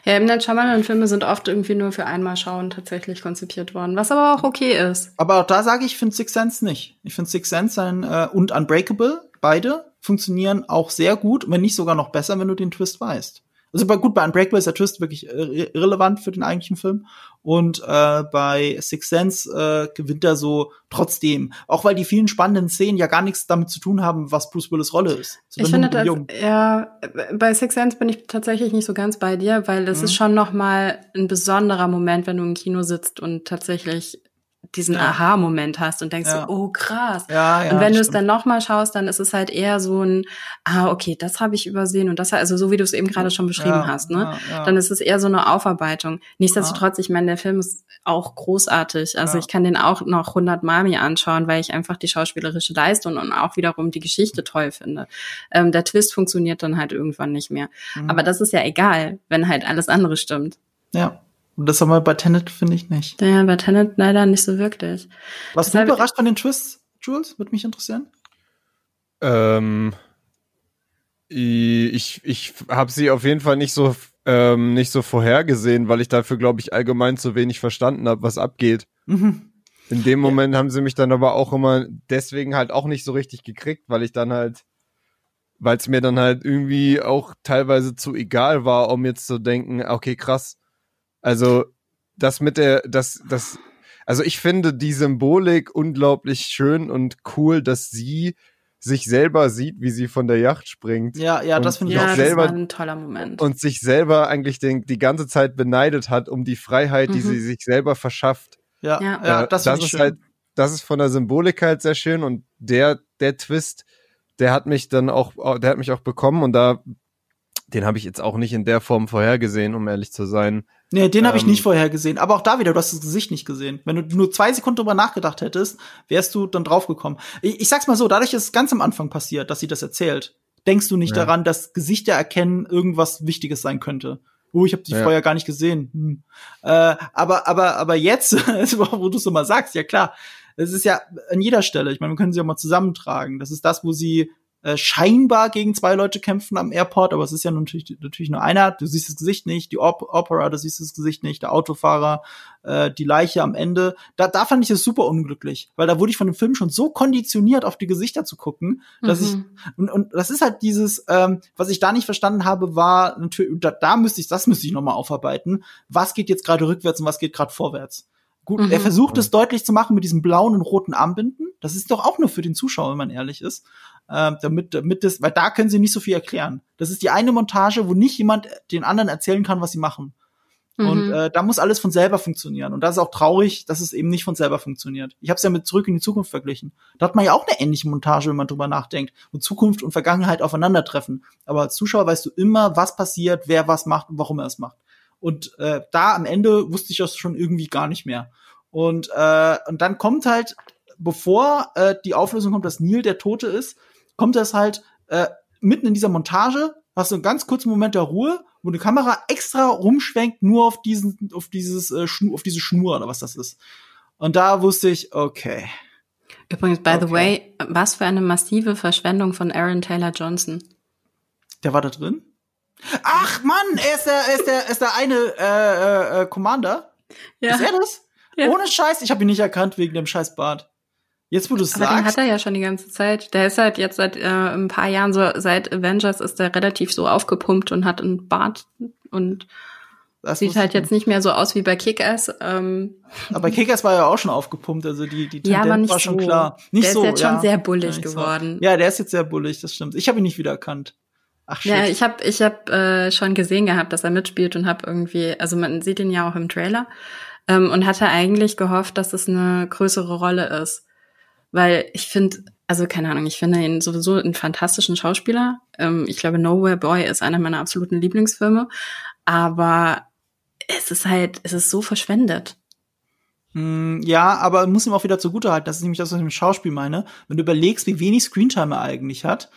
Ja, im Shyamalan-Filme sind oft irgendwie nur für einmal schauen tatsächlich konzipiert worden, was aber auch okay ist. Aber auch da sage ich, ich finde Six Sense nicht. Ich finde Six Sense ein, äh, und Unbreakable, beide funktionieren auch sehr gut, wenn nicht sogar noch besser, wenn du den Twist weißt. Also bei, gut, bei Unbreakable ist der Twist wirklich äh, irrelevant für den eigentlichen Film. Und äh, bei Six Sense äh, gewinnt er so trotzdem. Auch weil die vielen spannenden Szenen ja gar nichts damit zu tun haben, was Bruce Willis Rolle ist. Ich finde, das, ja, bei Six Sense bin ich tatsächlich nicht so ganz bei dir, weil das Mhm. ist schon noch mal ein besonderer Moment, wenn du im Kino sitzt und tatsächlich diesen. Aha-Moment hast und denkst Ja. so, oh krass. ja, ja, und wenn du es dann noch mal schaust, dann ist es halt eher so ein, ah, okay, das habe ich übersehen und das, also so wie du es eben gerade schon beschrieben ja, hast, ne? Dann ist es eher so eine Aufarbeitung. Nichtsdestotrotz, ich meine, der Film ist auch großartig. Also ich kann den auch noch hundertmal mir anschauen, weil ich einfach die schauspielerische Leistung und auch wiederum die Geschichte toll finde. Ähm, der Twist funktioniert dann halt irgendwann nicht mehr. Mhm. Aber das ist ja egal, wenn halt alles andere stimmt. ja. Und das haben wir bei Tenet, finde ich, nicht. Ja, bei Tenet leider nicht so wirklich. Was du überrascht von den Twists, Jules? Würde mich interessieren. Ähm, ich ich habe sie auf jeden Fall nicht so ähm, nicht so vorhergesehen, weil ich dafür glaube ich allgemein zu wenig verstanden habe, was abgeht. Mhm. In dem Moment haben sie mich dann aber auch immer deswegen halt auch nicht so richtig gekriegt, weil ich dann halt, weil es mir dann halt irgendwie auch teilweise zu egal war, um jetzt zu denken, okay, krass. Also das mit der, das, das, also ich finde die Symbolik unglaublich schön und cool, dass sie sich selber sieht, wie sie von der Yacht springt Ja, ja, das finde ich Ja, auch das selber- war ein toller Moment. und sich selber eigentlich den, die ganze Zeit beneidet hat um die Freiheit, die Mhm. sie sich selber verschafft. Ja, Ja. ja, Äh, das, das ist schön. halt, das ist von der Symbolik halt sehr schön und der, der Twist, der hat mich dann auch, der hat mich auch bekommen und da, den habe ich jetzt auch nicht in der Form vorhergesehen, um ehrlich zu sein. Nee, den habe ich Ähm, nicht vorher gesehen. Aber auch da wieder, du hast das Gesicht nicht gesehen. Wenn du nur zwei Sekunden drüber nachgedacht hättest, wärst du dann draufgekommen. Ich, ich sag's mal so, dadurch ist es ganz am Anfang passiert, dass sie das erzählt. Denkst du nicht Ja. daran, dass Gesichter erkennen irgendwas Wichtiges sein könnte? Oh, ich habe die Ja. vorher gar nicht gesehen. Hm. Äh, aber, aber, aber jetzt, wo du es so mal sagst, ja klar, es ist ja an jeder Stelle. Ich meine, wir können sie ja mal zusammentragen. Das ist das, wo sie äh, scheinbar gegen zwei Leute kämpfen am Airport, aber es ist ja natürlich, natürlich nur einer. Du siehst das Gesicht nicht, die Op Opera, du siehst das Gesicht nicht, der Autofahrer, äh, die Leiche am Ende. Da, da fand ich es super unglücklich, weil da wurde ich von dem Film schon so konditioniert, auf die Gesichter zu gucken, dass ich Mhm. und, und das ist halt dieses, ähm, was ich da nicht verstanden habe, war natürlich, da, da müsste ich, das müsste ich nochmal aufarbeiten. Was geht jetzt gerade rückwärts und was geht gerade vorwärts? Gut, Mhm. er versucht es deutlich zu machen mit diesem blauen und roten Armbinden. Das ist doch auch nur für den Zuschauer, wenn man ehrlich ist. Ähm, damit, damit das, weil da können sie nicht so viel erklären. Das ist die eine Montage, wo nicht jemand den anderen erzählen kann, was sie machen. Und Mhm. äh, da muss alles von selber funktionieren. Und das ist auch traurig, dass es eben nicht von selber funktioniert. Ich habe es ja mit Zurück in die Zukunft verglichen. Da hat man ja auch eine ähnliche Montage, wenn man drüber nachdenkt, wo Zukunft und Vergangenheit aufeinandertreffen. Aber als Zuschauer weißt du immer, was passiert, wer was macht und warum er es macht. Und äh, da am Ende wusste ich das schon irgendwie gar nicht mehr. Und, äh, und dann kommt halt, bevor äh, die Auflösung kommt, dass Neil der Tote ist, kommt das halt äh, mitten in dieser Montage, hast du einen ganz kurzen Moment der Ruhe, wo die Kamera extra rumschwenkt, nur auf diesen, auf dieses, äh, Schnur, auf diese Schnur oder was das ist. Und da wusste ich, okay. Übrigens, by Okay. the way, was für eine massive Verschwendung von Aaron Taylor Johnson. Der war da drin? Ach Mann, er ist der, er ist der, er ist der eine äh, äh, äh, Commander. Ist er das? Ja. Ohne Scheiß, ich habe ihn nicht erkannt wegen dem scheiß Bart. Jetzt, wo du es Aber den hat sagst, er ja schon die ganze Zeit. Der ist halt jetzt seit äh, ein paar Jahren so, seit Avengers ist er relativ so aufgepumpt und hat einen Bart und das sieht halt jetzt nicht mehr so aus wie bei Kick-Ass. Ähm. Aber Kickers war ja auch schon aufgepumpt, also die die Ja, Tendenz nicht war schon so. klar. Nicht Der ist so, jetzt ja. schon sehr bullig Ja, so. geworden. Ja, der ist jetzt sehr bullig, das stimmt. Ich habe ihn nicht wiedererkannt. Ach shit. ja, ich habe ich hab, äh, schon gesehen gehabt, dass er mitspielt und habe irgendwie, also man sieht ihn ja auch im Trailer ähm, und hatte eigentlich gehofft, dass es eine größere Rolle ist. Weil ich finde, also keine Ahnung, ich finde ihn sowieso einen fantastischen Schauspieler. Ähm, ich glaube, Nowhere Boy ist einer meiner absoluten Lieblingsfilme. Aber es ist halt, es ist so verschwendet. Mm, Ja, aber muss ihm auch wieder zugutehalten. Das ist nämlich das, was ich mit Schauspiel meine. Wenn du überlegst, wie wenig Screentime er eigentlich hat,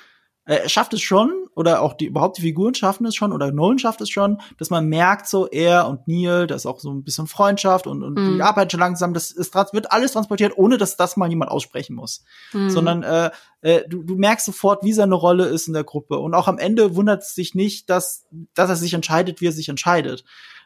äh, er schafft es schon, oder auch die, überhaupt die Figuren schaffen es schon, oder Nolan schafft es schon, dass man merkt, so er und Neil, da ist auch so ein bisschen Freundschaft und, und Mhm. die arbeiten schon langsam, das ist, wird alles transportiert, ohne dass das mal jemand aussprechen muss. Hm. Sondern äh, äh, du, du merkst sofort, wie seine Rolle ist in der Gruppe. Und auch am Ende wundert es sich nicht, dass, dass er sich entscheidet, wie er sich entscheidet.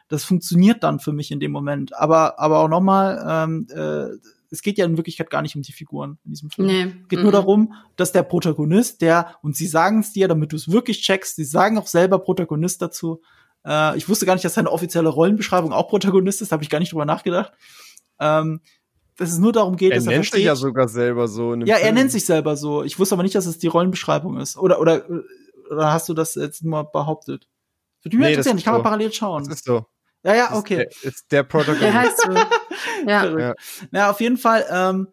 Das funktioniert dann für mich in dem Moment. Aber, aber auch nochmal, ähm, äh, es geht ja in Wirklichkeit gar nicht um die Figuren in diesem Film. nee. Es geht nur mhm. darum, dass der Protagonist, der, und sie sagen es dir, damit du es wirklich checkst, sie sagen auch selber Protagonist dazu. Äh, ich wusste gar nicht, dass seine offizielle Rollenbeschreibung auch Protagonist ist, habe ich gar nicht drüber nachgedacht. Ähm, dass es nur darum geht, Er dass er nennt versteht. sich ja sogar selber so. In dem Ja, er Film. nennt sich selber so. Ich wusste aber nicht, dass es die Rollenbeschreibung ist. Oder, oder, oder hast du das jetzt nur behauptet? Würde mich Nee, interessieren, das ich kann mal so. parallel schauen. Das ist so. Ja, ja, okay. Ist der, ist der Protagonist. Der heißt so. ja. Ja. Na, auf jeden Fall, ähm,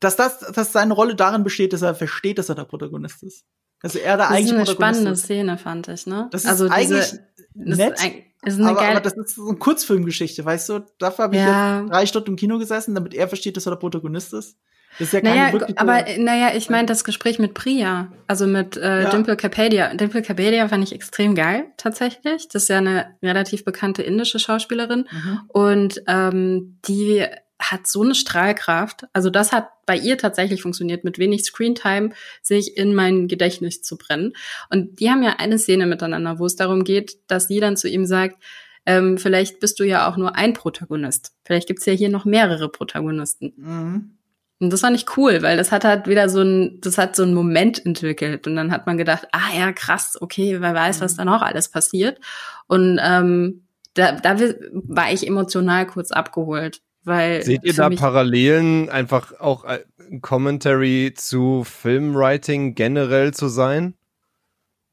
dass das, dass seine Rolle darin besteht, dass er versteht, dass er der Protagonist ist. Also er der Das ist eigentlich eine Protagonist spannende ist. Szene, fand ich, ne? Das ist also eigentlich diese, das nett, ist, ein, ist eine aber, geile, aber das ist so eine Kurzfilmgeschichte, weißt du? Dafür habe ich Ja. jetzt drei Stunden im Kino gesessen, damit er versteht, dass er der Protagonist ist. Das ist ja keine Naja, wirkliche, aber naja, ich meine das Gespräch mit Priya, also mit äh, Ja. Dimple Kapadia. Dimple Kapadia fand ich extrem geil, tatsächlich. Das ist ja eine relativ bekannte indische Schauspielerin. Mhm. Und ähm, die hat so eine Strahlkraft. Also das hat bei ihr tatsächlich funktioniert, mit wenig Screentime sich in mein Gedächtnis zu brennen. Und die haben ja eine Szene miteinander, wo es darum geht, dass sie dann zu ihm sagt, ähm, vielleicht bist du ja auch nur ein Protagonist. Vielleicht gibt's ja hier noch mehrere Protagonisten. Mhm. Und das fand ich cool, weil das hat halt wieder so ein, das hat so einen Moment entwickelt. Und dann hat man gedacht, ah ja, krass, okay, wer weiß, was da noch alles passiert. Und ähm, da, da war ich emotional kurz abgeholt. Weil Seht ihr da Parallelen, einfach auch äh, ein Commentary zu Filmwriting generell zu sein?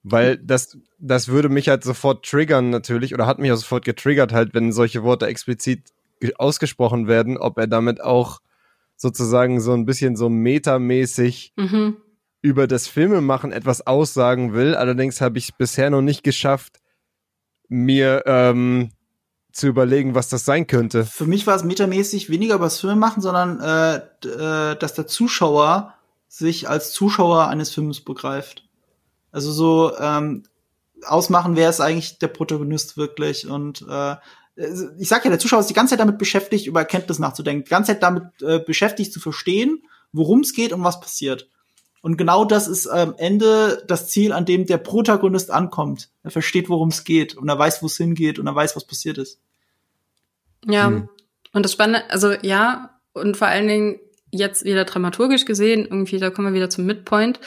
Weil das, das würde mich halt sofort triggern natürlich, oder hat mich auch sofort getriggert halt, wenn solche Worte explizit ge- ausgesprochen werden, ob er damit auch sozusagen so ein bisschen so metamäßig Mhm. über das Filmemachen etwas aussagen will. Allerdings habe ich bisher noch nicht geschafft, mir ähm, zu überlegen, was das sein könnte. Für mich war es metamäßig weniger über das Film machen, sondern äh, äh, dass der Zuschauer sich als Zuschauer eines Films begreift. Also so ähm, ausmachen, wer ist eigentlich der Protagonist wirklich und äh, ich sag ja, der Zuschauer ist die ganze Zeit damit beschäftigt, über Erkenntnis nachzudenken, die ganze Zeit damit äh, beschäftigt zu verstehen, worum es geht und was passiert. Und genau das ist am Ende das Ziel, an dem der Protagonist ankommt. Er versteht, worum es geht und er weiß, wo es hingeht und er weiß, was passiert ist. Ja. Hm. Und das Spannende, also ja, und vor allen Dingen jetzt wieder dramaturgisch gesehen, irgendwie, da kommen wir wieder zum Midpoint.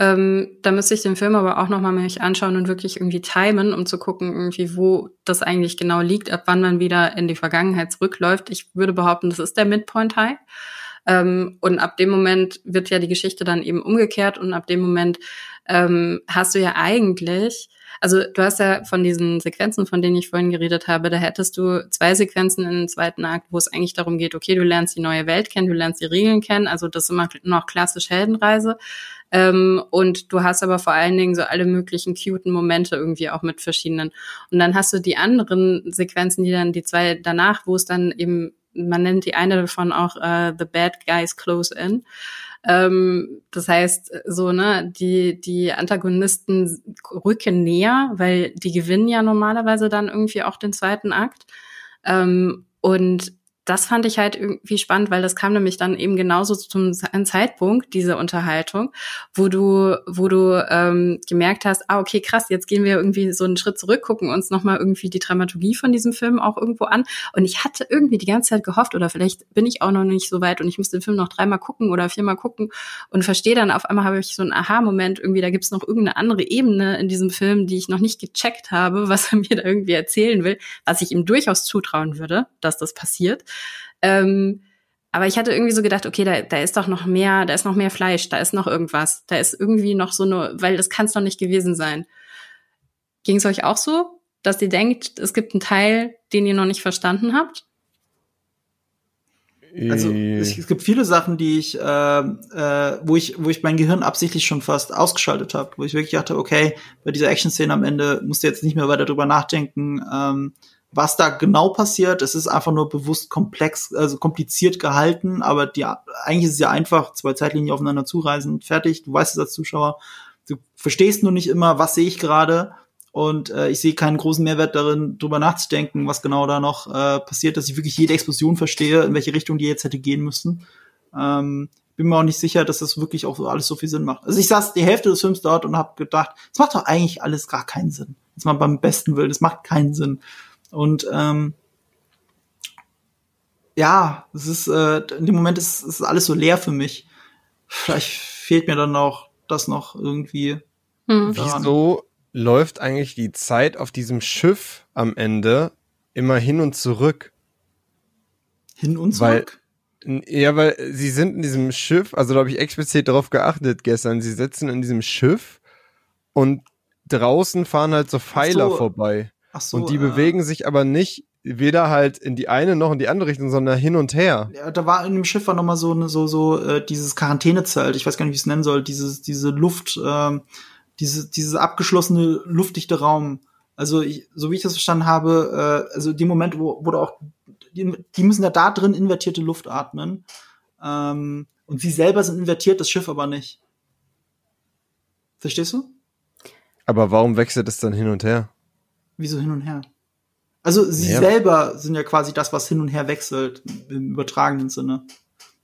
Ähm, da müsste ich den Film aber auch nochmal mich anschauen und wirklich irgendwie timen, um zu gucken, irgendwie, wo das eigentlich genau liegt, ab wann man wieder in die Vergangenheit zurückläuft. Ich würde behaupten, das ist der Midpoint High. Ähm, und ab dem Moment wird ja die Geschichte dann eben umgekehrt und ab dem Moment ähm, hast du ja eigentlich, also du hast ja von diesen Sequenzen, von denen ich vorhin geredet habe, da hättest du zwei Sequenzen im zweiten Akt, wo es eigentlich darum geht, okay, du lernst die neue Welt kennen, du lernst die Regeln kennen, also das ist immer noch klassisch Heldenreise. Ähm, und du hast aber vor allen Dingen so alle möglichen cuten Momente irgendwie auch mit verschiedenen. Und dann hast du die anderen Sequenzen, die dann die zwei danach, wo es dann eben, man nennt die eine davon auch äh, The Bad Guys Close In. Ähm, das heißt, so, ne, die, die Antagonisten rücken näher, weil die gewinnen ja normalerweise dann irgendwie auch den zweiten Akt. Ähm, und das fand ich halt irgendwie spannend, weil das kam nämlich dann eben genauso zum Zeitpunkt, diese Unterhaltung, wo du, wo du ähm, gemerkt hast, ah, okay, krass, jetzt gehen wir irgendwie so einen Schritt zurück, gucken uns nochmal irgendwie die Dramaturgie von diesem Film auch irgendwo an. Und ich hatte irgendwie die ganze Zeit gehofft, oder vielleicht bin ich auch noch nicht so weit und ich muss den Film noch dreimal gucken oder viermal gucken und verstehe dann auf einmal habe ich so einen Aha-Moment, irgendwie, da gibt's noch irgendeine andere Ebene in diesem Film, die ich noch nicht gecheckt habe, was er mir da irgendwie erzählen will, was ich ihm durchaus zutrauen würde, dass das passiert. Ähm, aber ich hatte irgendwie so gedacht, okay, da, da ist doch noch mehr, da ist noch mehr Fleisch, da ist noch irgendwas, da ist irgendwie noch so eine, weil das kann es doch nicht gewesen sein. Ging es euch auch so, dass ihr denkt, es gibt einen Teil, den ihr noch nicht verstanden habt? Also es, es gibt viele Sachen, die ich, äh, äh, wo ich, wo ich mein Gehirn absichtlich schon fast ausgeschaltet habe, wo ich wirklich dachte, okay, bei dieser Action-Szene am Ende musst du jetzt nicht mehr weiter drüber nachdenken. Ähm, was da genau passiert. Es ist einfach nur bewusst komplex, also kompliziert gehalten, aber die, eigentlich ist es ja einfach, zwei Zeitlinien aufeinander zureisen, fertig. Du weißt es als Zuschauer. Du verstehst nur nicht immer, was sehe ich gerade. Und äh, ich sehe keinen großen Mehrwert darin, drüber nachzudenken, was genau da noch äh, passiert, dass ich wirklich jede Explosion verstehe, in welche Richtung die jetzt hätte gehen müssen. Ähm, bin mir auch nicht sicher, dass das wirklich auch alles so viel Sinn macht. Also ich saß die Hälfte des Films dort und habe gedacht, es macht doch eigentlich alles gar keinen Sinn. Jetzt mal beim besten Willen, es macht keinen Sinn. Und ähm, ja, es ist äh, in dem Moment ist, ist alles so leer für mich. Vielleicht fehlt mir dann auch das noch irgendwie. Hm. Wieso läuft eigentlich die Zeit auf diesem Schiff am Ende immer hin und zurück? Hin und zurück? Weil, ja, weil sie sind in diesem Schiff, also da habe ich explizit darauf geachtet gestern, sie sitzen in diesem Schiff und draußen fahren halt so Pfeiler so. vorbei. Ach so, und die äh, bewegen sich aber nicht weder halt in die eine noch in die andere Richtung, sondern hin und her. Ja, da war in dem Schiff war noch mal so eine, so so äh, dieses Quarantänezelt, ich weiß gar nicht, wie ich es nennen soll, dieses diese Luft, äh, diese dieses abgeschlossene luftdichte Raum. Also ich, so wie ich das verstanden habe, äh, also dem Moment, wo, wo auch die, die müssen ja da drin invertierte Luft atmen. Ähm, und sie selber sind invertiert, das Schiff aber nicht. Verstehst du? Aber warum wechselt es dann hin und her? Wieso hin und her? Also sie ja. selber sind ja quasi das, was hin und her wechselt im übertragenen Sinne.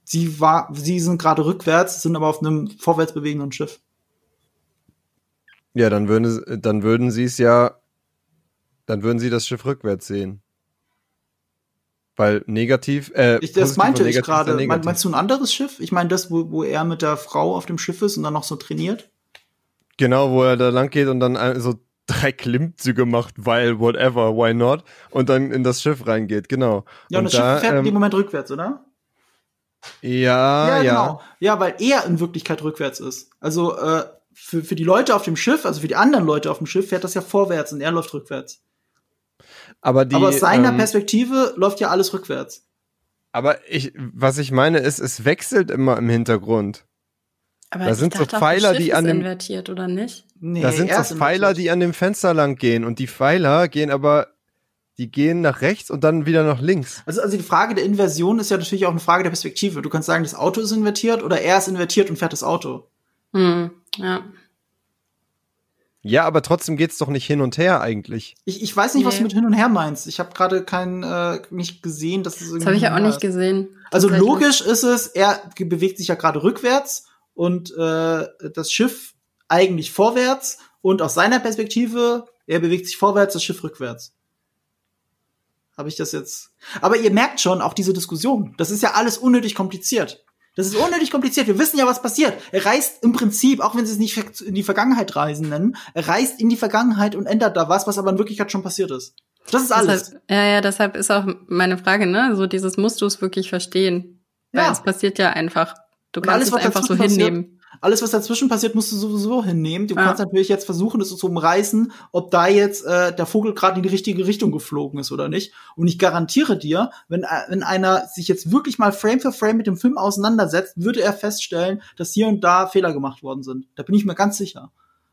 Sie war, sie sind gerade rückwärts, sind aber auf einem vorwärts bewegenden Schiff. Ja, dann würden, dann würden sie es ja, dann würden sie das Schiff rückwärts sehen. Weil negativ, äh, ich, das meinte ich gerade. Meinst du ein anderes Schiff? Ich meine das, wo, wo er mit der Frau auf dem Schiff ist und dann noch so trainiert? Genau, wo er da lang geht und dann so drei Klimmzüge macht, weil whatever, why not? Und dann in das Schiff reingeht, genau. Ja, und, und das da, Schiff fährt ähm, in dem Moment rückwärts, oder? Ja, ja. Genau. Ja, weil er in Wirklichkeit rückwärts ist. Also äh, für, für die Leute auf dem Schiff, also für die anderen Leute auf dem Schiff, fährt das ja vorwärts und er läuft rückwärts. Aber, die, aber aus seiner ähm, Perspektive läuft ja alles rückwärts. Aber ich, was ich meine ist, es wechselt immer im Hintergrund. Aber da sind dachte, so Pfeiler, die an dem invertiert oder nicht? Nee, da sind so Pfeiler, die an dem Fenster lang gehen und die Pfeiler gehen aber die gehen nach rechts und dann wieder nach links. Also, also die Frage der Inversion ist ja natürlich auch eine Frage der Perspektive. Du kannst sagen, das Auto ist invertiert oder er ist invertiert und fährt das Auto. Hm, ja. Ja, aber trotzdem geht's doch nicht hin und her eigentlich. Ich, ich weiß nicht, nee. was du mit hin und her meinst. Ich habe gerade kein äh, nicht gesehen, dass es irgendwie. Das habe ich ja auch nicht gesehen. Also logisch ist es, er bewegt sich ja gerade rückwärts und äh, das Schiff eigentlich vorwärts und aus seiner Perspektive, er bewegt sich vorwärts, das Schiff rückwärts. Habe ich das jetzt? Aber ihr merkt schon auch diese Diskussion. Das ist ja alles unnötig kompliziert. Das ist unnötig kompliziert. Wir wissen ja, was passiert. Er reist im Prinzip, auch wenn sie es nicht in die Vergangenheit reisen nennen, er reist in die Vergangenheit und ändert da was, was aber in Wirklichkeit schon passiert ist. Das ist alles. Deshalb, ja, ja, deshalb ist auch meine Frage, ne? So dieses musst du es wirklich verstehen. Weil ja. es passiert ja einfach. Du kannst alles, es einfach so hinnehmen. Passiert, alles, was dazwischen passiert, musst du sowieso hinnehmen. Du ja. kannst natürlich jetzt versuchen, das zu umreißen, ob da jetzt äh, der Vogel gerade in die richtige Richtung geflogen ist oder nicht. Und ich garantiere dir, wenn, äh, wenn einer sich jetzt wirklich mal Frame für Frame mit dem Film auseinandersetzt, würde er feststellen, dass hier und da Fehler gemacht worden sind. Da bin ich mir ganz sicher.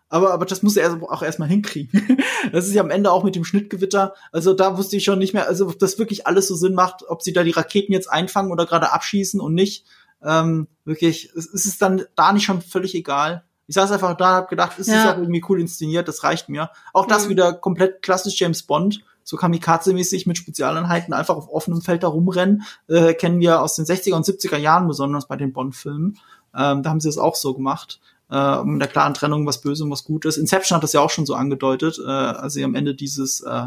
Aber, aber das muss er auch erstmal hinkriegen. das ist ja am Ende auch mit dem Schnittgewitter. Also da wusste ich schon nicht mehr, also ob das wirklich alles so Sinn macht, ob sie da die Raketen jetzt einfangen oder gerade abschießen und nicht. Ähm, wirklich, ist, ist es dann da nicht schon völlig egal? Ich saß einfach da, hab gedacht, ist Ja. es auch irgendwie cool inszeniert, das reicht mir. Auch das Mhm. wieder komplett klassisch James Bond, so Kamikaze-mäßig mit Spezialeinheiten einfach auf offenem Feld da rumrennen, äh, kennen wir aus den 60er und 70er Jahren, besonders bei den Bond-Filmen. Ähm, da haben sie es auch so gemacht. Äh, mit der klaren Trennung, was böse und was gut ist. Inception hat das ja auch schon so angedeutet, äh, als sie am Ende dieses, äh,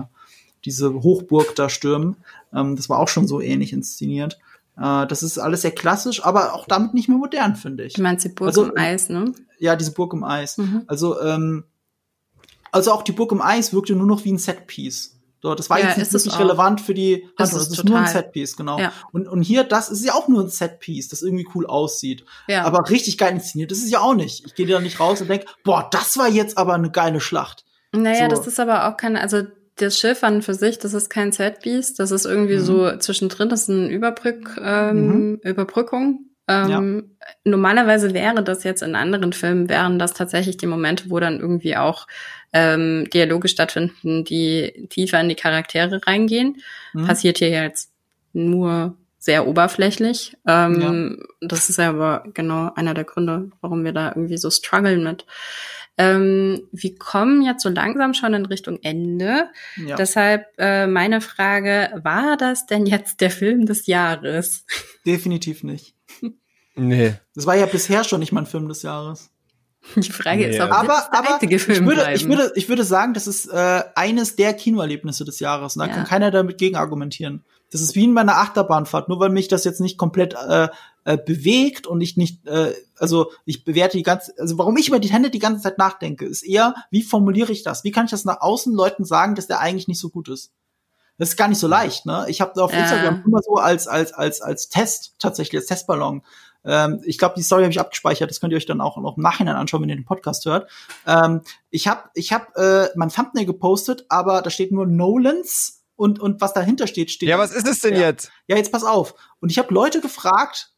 diese Hochburg da stürmen. Ähm, das war auch schon so ähnlich inszeniert. Äh, das ist alles sehr klassisch, aber auch damit nicht mehr modern, finde ich. Du meinst die Burg Also, im Eis, ne? Ja, diese Burg im Eis. Mhm. Also, ähm, also auch die Burg im Eis wirkte nur noch wie ein Setpiece. So, das war Ja, jetzt nicht ist es wirklich auch. relevant für die Das Handlung. ist Das ist nur ein. Setpiece, genau. Ja. Und, und hier, das ist ja auch nur ein Setpiece, das irgendwie cool aussieht. Ja. Aber richtig geil inszeniert, das ist ja auch nicht. Ich gehe da nicht raus und denk, boah, das war jetzt aber eine geile Schlacht. Naja, So. das ist aber auch keine, also das Schiff an für sich, das ist kein Setpiece, das ist irgendwie Mhm. so zwischendrin, das ist eine Überbrück, ähm, Überbrückung. Ähm, Normalerweise wäre das jetzt in anderen Filmen, wären das tatsächlich die Momente, wo dann irgendwie auch ähm, Dialoge stattfinden, die tiefer in die Charaktere reingehen. Mhm. Passiert hier jetzt nur sehr oberflächlich. Ähm, Das ist ja aber genau einer der Gründe, warum wir da irgendwie so strugglen mit. Ähm, wir kommen jetzt so langsam schon in Richtung Ende. Ja. Deshalb äh, meine Frage, war das denn jetzt der Film des Jahres? Definitiv nicht. Nee. Das war ja bisher schon nicht mein Film des Jahres. Die Frage ist, Nee, ob aber, der aber einzige ich Film würde, bleiben. ich würde, ich würde sagen, das ist äh, eines der Kinoerlebnisse des Jahres. Und da Ja. kann keiner damit gegen argumentieren. Das ist wie in meiner Achterbahnfahrt. Nur weil mich das jetzt nicht komplett äh, äh, bewegt und ich nicht, äh, also ich bewerte die ganze, also warum ich über die Hände die ganze Zeit nachdenke, ist eher, wie formuliere ich das? Wie kann ich das nach außen Leuten sagen, dass der eigentlich nicht so gut ist? Das ist gar nicht so leicht, ne? Ich habe auf Ja. Instagram immer so als als als als Test tatsächlich als Testballon. Ähm, ich glaube, die Story habe ich abgespeichert. Das könnt ihr euch dann auch noch im Nachhinein anschauen, wenn ihr den Podcast hört. Ähm, ich habe ich habe äh, mein Thumbnail gepostet, aber da steht nur Nolans und und was dahinter steht steht. Ja, was ist es denn Ja. jetzt? Ja, jetzt pass auf. Und ich habe Leute gefragt,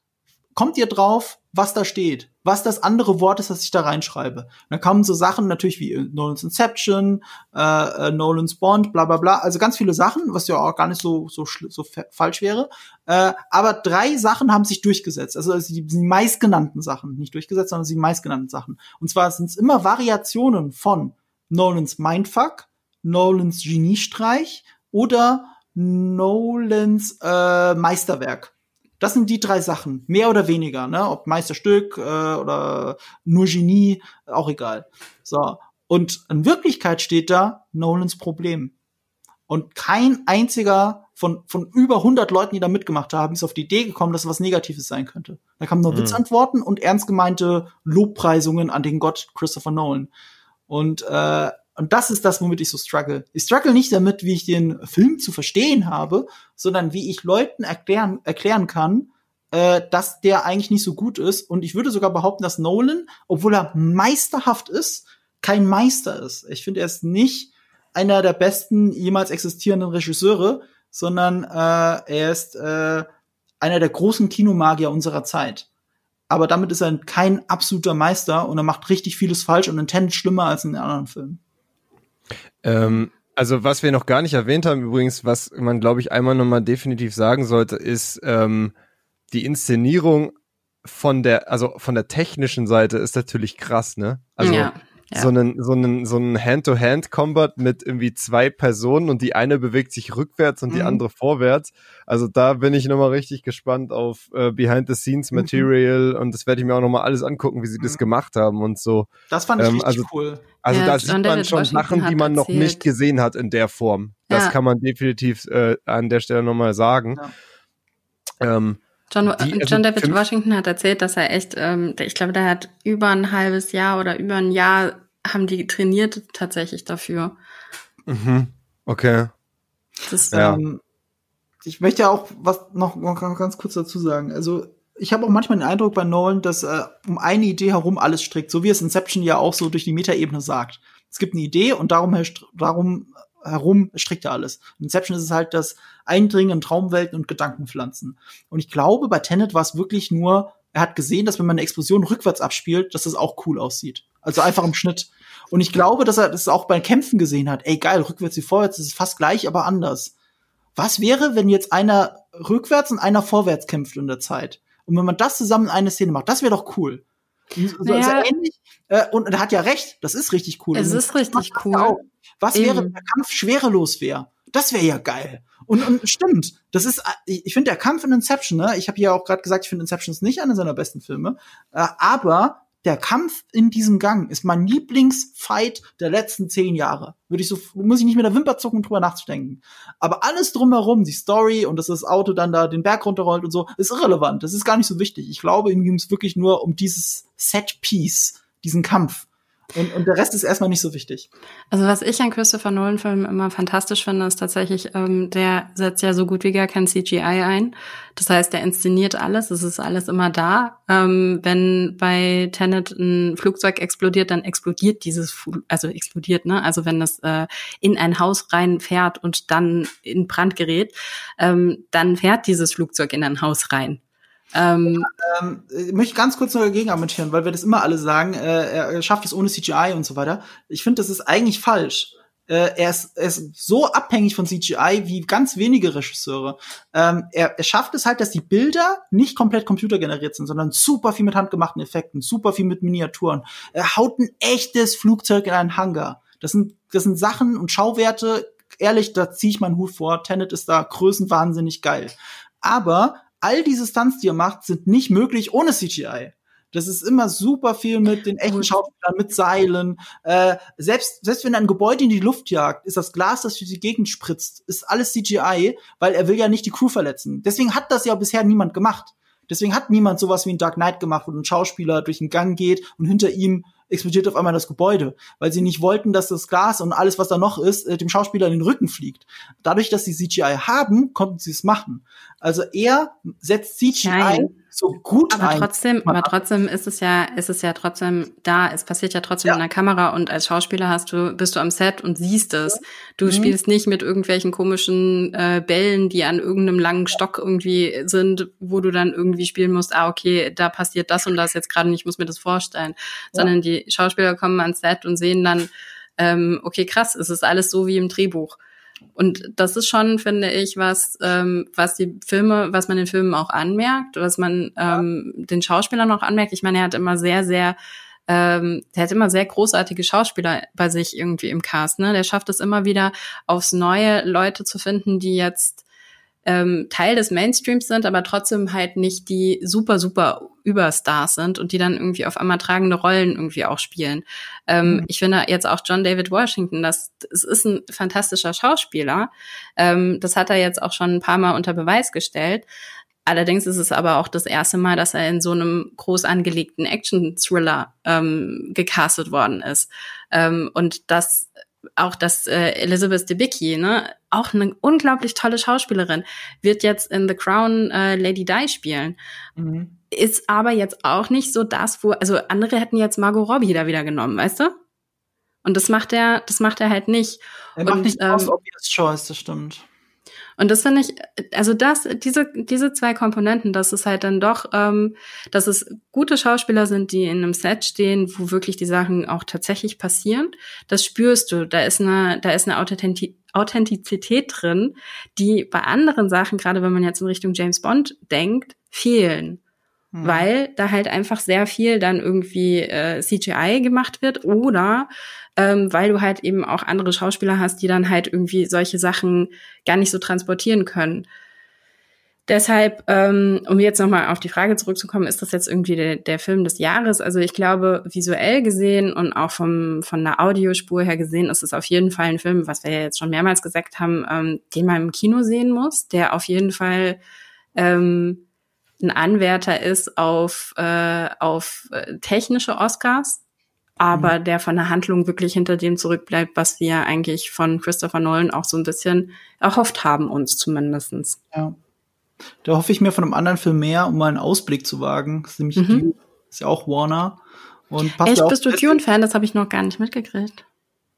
kommt ihr drauf, was da steht? Was das andere Wort ist, das ich da reinschreibe? Und dann kamen so Sachen natürlich wie äh, Nolans Inception, äh, äh, Nolans Bond, bla bla bla. Also ganz viele Sachen, was ja auch gar nicht so, so, so fa- falsch wäre. Äh, aber drei Sachen haben sich durchgesetzt. Also sind die, die meistgenannten Sachen. Nicht durchgesetzt, sondern die meistgenannten Sachen. Und zwar sind es immer Variationen von Nolans Mindfuck, Nolans Geniestreich oder Nolans äh, Meisterwerk. Das sind die drei Sachen, mehr oder weniger, ne? Ob Meisterstück äh, oder nur Genie, auch egal. So. Und in Wirklichkeit steht da Nolans Problem. Und kein einziger von, von über 100 Leuten, die da mitgemacht haben, ist auf die Idee gekommen, dass was Negatives sein könnte. Da kamen nur Mhm. Witzantworten und ernst gemeinte Lobpreisungen an den Gott Christopher Nolan. Und, äh, und das ist das, womit ich so struggle. Ich struggle nicht damit, wie ich den Film zu verstehen habe, sondern wie ich Leuten erklären, erklären kann, äh, dass der eigentlich nicht so gut ist. Und ich würde sogar behaupten, dass Nolan, obwohl er meisterhaft ist, kein Meister ist. Ich finde, er ist nicht einer der besten jemals existierenden Regisseure, sondern äh, er ist äh, einer der großen Kinomagier unserer Zeit. Aber damit ist er kein absoluter Meister und er macht richtig vieles falsch und in Tenet schlimmer als in den anderen Filmen. Ähm, also was wir noch gar nicht erwähnt haben übrigens, was man glaube ich einmal nochmal definitiv sagen sollte, ist ähm, die Inszenierung von der, also von der technischen Seite ist natürlich krass, ne? Also ja, ja. so einen, so einen, so einen Hand-to-Hand-Combat mit irgendwie zwei Personen und die eine bewegt sich rückwärts und die Mhm. andere vorwärts. Also da bin ich nochmal richtig gespannt auf äh, Behind-the-Scenes-Material und das werde ich mir auch nochmal alles angucken, wie sie das Mhm. gemacht haben und so. Das fand ich Ähm, richtig also- cool. Also Ja, da sieht man schon Sachen, die man noch erzählt. nicht gesehen hat in der Form. Das Ja. kann man definitiv äh, an der Stelle nochmal sagen. Ähm, John, die- also John David Washington hat erzählt, dass er echt, ähm, ich glaube, der hat über ein halbes Jahr oder über ein Jahr haben die trainiert tatsächlich dafür. mhm. Okay. Das, Ja. Ähm, ich möchte ja auch was noch, noch ganz kurz dazu sagen. Also ich habe auch manchmal den Eindruck bei Nolan, dass äh, um eine Idee herum alles strickt, so wie es Inception ja auch so durch die Metaebene sagt. Es gibt eine Idee und darum, darum herum strickt er alles. In Inception ist es halt das Eindringen in Traumwelten und Gedankenpflanzen. Und ich glaube, bei Tenet war es wirklich nur, er hat gesehen, dass wenn man eine Explosion rückwärts abspielt, dass das auch cool aussieht. Also einfach im Schnitt. Und ich glaube, dass er das auch bei Kämpfen gesehen hat. Ey, geil, rückwärts wie vorwärts, das ist fast gleich, aber anders. Was wäre, wenn jetzt einer rückwärts und einer vorwärts kämpft in der Zeit? Und wenn man das zusammen in eine Szene macht, das wäre doch cool. So, Naja. so ähnlich, äh, und er hat ja recht, das ist richtig cool. Es ist richtig cool. Was wäre, Eben. wenn der Kampf schwerelos wäre? Das wäre ja geil. Und, und stimmt, das ist, äh, ich ich finde der Kampf in Inception, ne, ich habe ja auch gerade gesagt, ich finde Inception ist nicht einer seiner besten Filme, äh, aber der Kampf in diesem Gang ist mein Lieblingsfight der letzten zehn Jahre. Würde ich so, muss ich nicht mit der Wimper zucken, drüber nachzudenken. Aber alles drumherum, die Story und dass das Auto dann da den Berg runterrollt und so, ist irrelevant. Das ist gar nicht so wichtig. Ich glaube, ihm ging es wirklich nur um dieses Set-Piece, diesen Kampf. Und, und der Rest ist erstmal nicht so wichtig. Also was ich an Christopher Nolan-Filmen immer fantastisch finde, ist tatsächlich, ähm, der setzt ja so gut wie gar kein CGI ein. Das heißt, der inszeniert alles, es ist alles immer da. Ähm, wenn bei Tenet ein Flugzeug explodiert, dann explodiert dieses, Fu also explodiert, ne? Also wenn das äh, in ein Haus reinfährt und dann in Brand gerät, ähm, dann fährt dieses Flugzeug in ein Haus rein. Ähm, Ähm, ich möchte ganz kurz noch dagegen argumentieren, weil wir das immer alle sagen, äh, er schafft es ohne CGI und so weiter. Ich finde, das ist eigentlich falsch. Äh, er, ist, er ist so abhängig von CGI wie ganz wenige Regisseure. Ähm, er, er schafft es halt, dass die Bilder nicht komplett computergeneriert sind, sondern super viel mit handgemachten Effekten, super viel mit Miniaturen. Er haut ein echtes Flugzeug in einen Hangar. Das sind, das sind Sachen und Schauwerte, ehrlich, da ziehe ich meinen Hut vor. Tenet ist da größenwahnsinnig geil. Aber all diese Stunts, die er macht, sind nicht möglich ohne CGI. Das ist immer super viel mit den echten. Schauspielern, mit Seilen. Äh, selbst, selbst wenn er ein Gebäude in die Luft jagt, ist das Glas, das durch die Gegend spritzt, ist alles CGI, weil er will ja nicht die Crew verletzen. Deswegen hat das ja bisher niemand gemacht. Deswegen hat niemand sowas wie ein Dark Knight gemacht, wo ein Schauspieler durch den Gang geht und hinter ihm explodiert auf einmal das Gebäude, weil sie nicht wollten, dass das Glas und alles, was da noch ist, äh, dem Schauspieler in den Rücken fliegt. Dadurch, dass sie CGI haben, konnten sie es machen. Also er setzt CGI Nein. So gut Aber ein. trotzdem, aber trotzdem ist es ja, ist es ja trotzdem da. Es passiert ja trotzdem Ja. in der Kamera und als Schauspieler hast du, bist du am Set und siehst es. Du Mhm. spielst nicht mit irgendwelchen komischen äh, Bällen, die an irgendeinem langen Stock irgendwie sind, wo du dann irgendwie spielen musst. Ah, okay, da passiert das und das jetzt gerade und ich muss mir das vorstellen. Sondern die Schauspieler kommen ans Set und sehen dann, ähm, okay, krass, es ist alles so wie im Drehbuch. Und das ist schon, finde ich, was, ähm, was die Filme, was man den Filmen auch anmerkt, was man ähm, den Schauspielern auch anmerkt. Ich meine, er hat immer sehr, sehr, ähm, der hat immer sehr großartige Schauspieler bei sich irgendwie im Cast. Ne? Der schafft es immer wieder aufs Neue, Leute zu finden, die jetzt ähm, Teil des Mainstreams sind, aber trotzdem halt nicht die super, super Überstars sind und die dann irgendwie auf einmal tragende Rollen irgendwie auch spielen. Ähm, Mhm. Ich finde jetzt auch John David Washington, das, das ist ein fantastischer Schauspieler. Ähm, das hat er jetzt auch schon ein paar Mal unter Beweis gestellt. Allerdings ist es aber auch das erste Mal, dass er in so einem groß angelegten Action-Thriller ähm, gecastet worden ist. Ähm, und das auch dass äh, Elizabeth Debicki, ne, auch eine unglaublich tolle Schauspielerin, wird jetzt in The Crown äh, Lady Di spielen. Mhm. Ist aber jetzt auch nicht so das, wo, also andere hätten jetzt Margot Robbie da wieder genommen, weißt du? Und das macht er, das macht er halt nicht. Er macht Und, nicht ähm, aus obvious choice, das stimmt. Und das finde ich, also das, diese, diese zwei Komponenten, dass es halt dann doch, ähm, dass es gute Schauspieler sind, die in einem Set stehen, wo wirklich die Sachen auch tatsächlich passieren, das spürst du. Da ist eine, da ist eine Authentiz Authentizität drin, die bei anderen Sachen, gerade wenn man jetzt in Richtung James Bond denkt, fehlen. Mhm. Weil da halt einfach sehr viel dann irgendwie äh, CGI gemacht wird oder ähm, weil du halt eben auch andere Schauspieler hast, die dann halt irgendwie solche Sachen gar nicht so transportieren können. Deshalb, ähm, um jetzt nochmal auf die Frage zurückzukommen, ist das jetzt irgendwie der, der Film des Jahres? Also ich glaube, visuell gesehen und auch vom, von der Audiospur her gesehen, ist es auf jeden Fall ein Film, was wir ja jetzt schon mehrmals gesagt haben, ähm, den man im Kino sehen muss, der auf jeden Fall ähm, ein Anwärter ist auf, äh, auf äh, technische Oscars, aber der von der Handlung wirklich hinter dem zurückbleibt, was wir eigentlich von Christopher Nolan auch so ein bisschen erhofft haben, uns zumindestens. Ja. Da hoffe ich mir von einem anderen Film mehr, um mal einen Ausblick zu wagen. Das ist nämlich Mhm. Dune, ist ja auch Warner. Und passt Echt, ja auch bist du Dune-Fan? Das habe ich noch gar nicht mitgekriegt.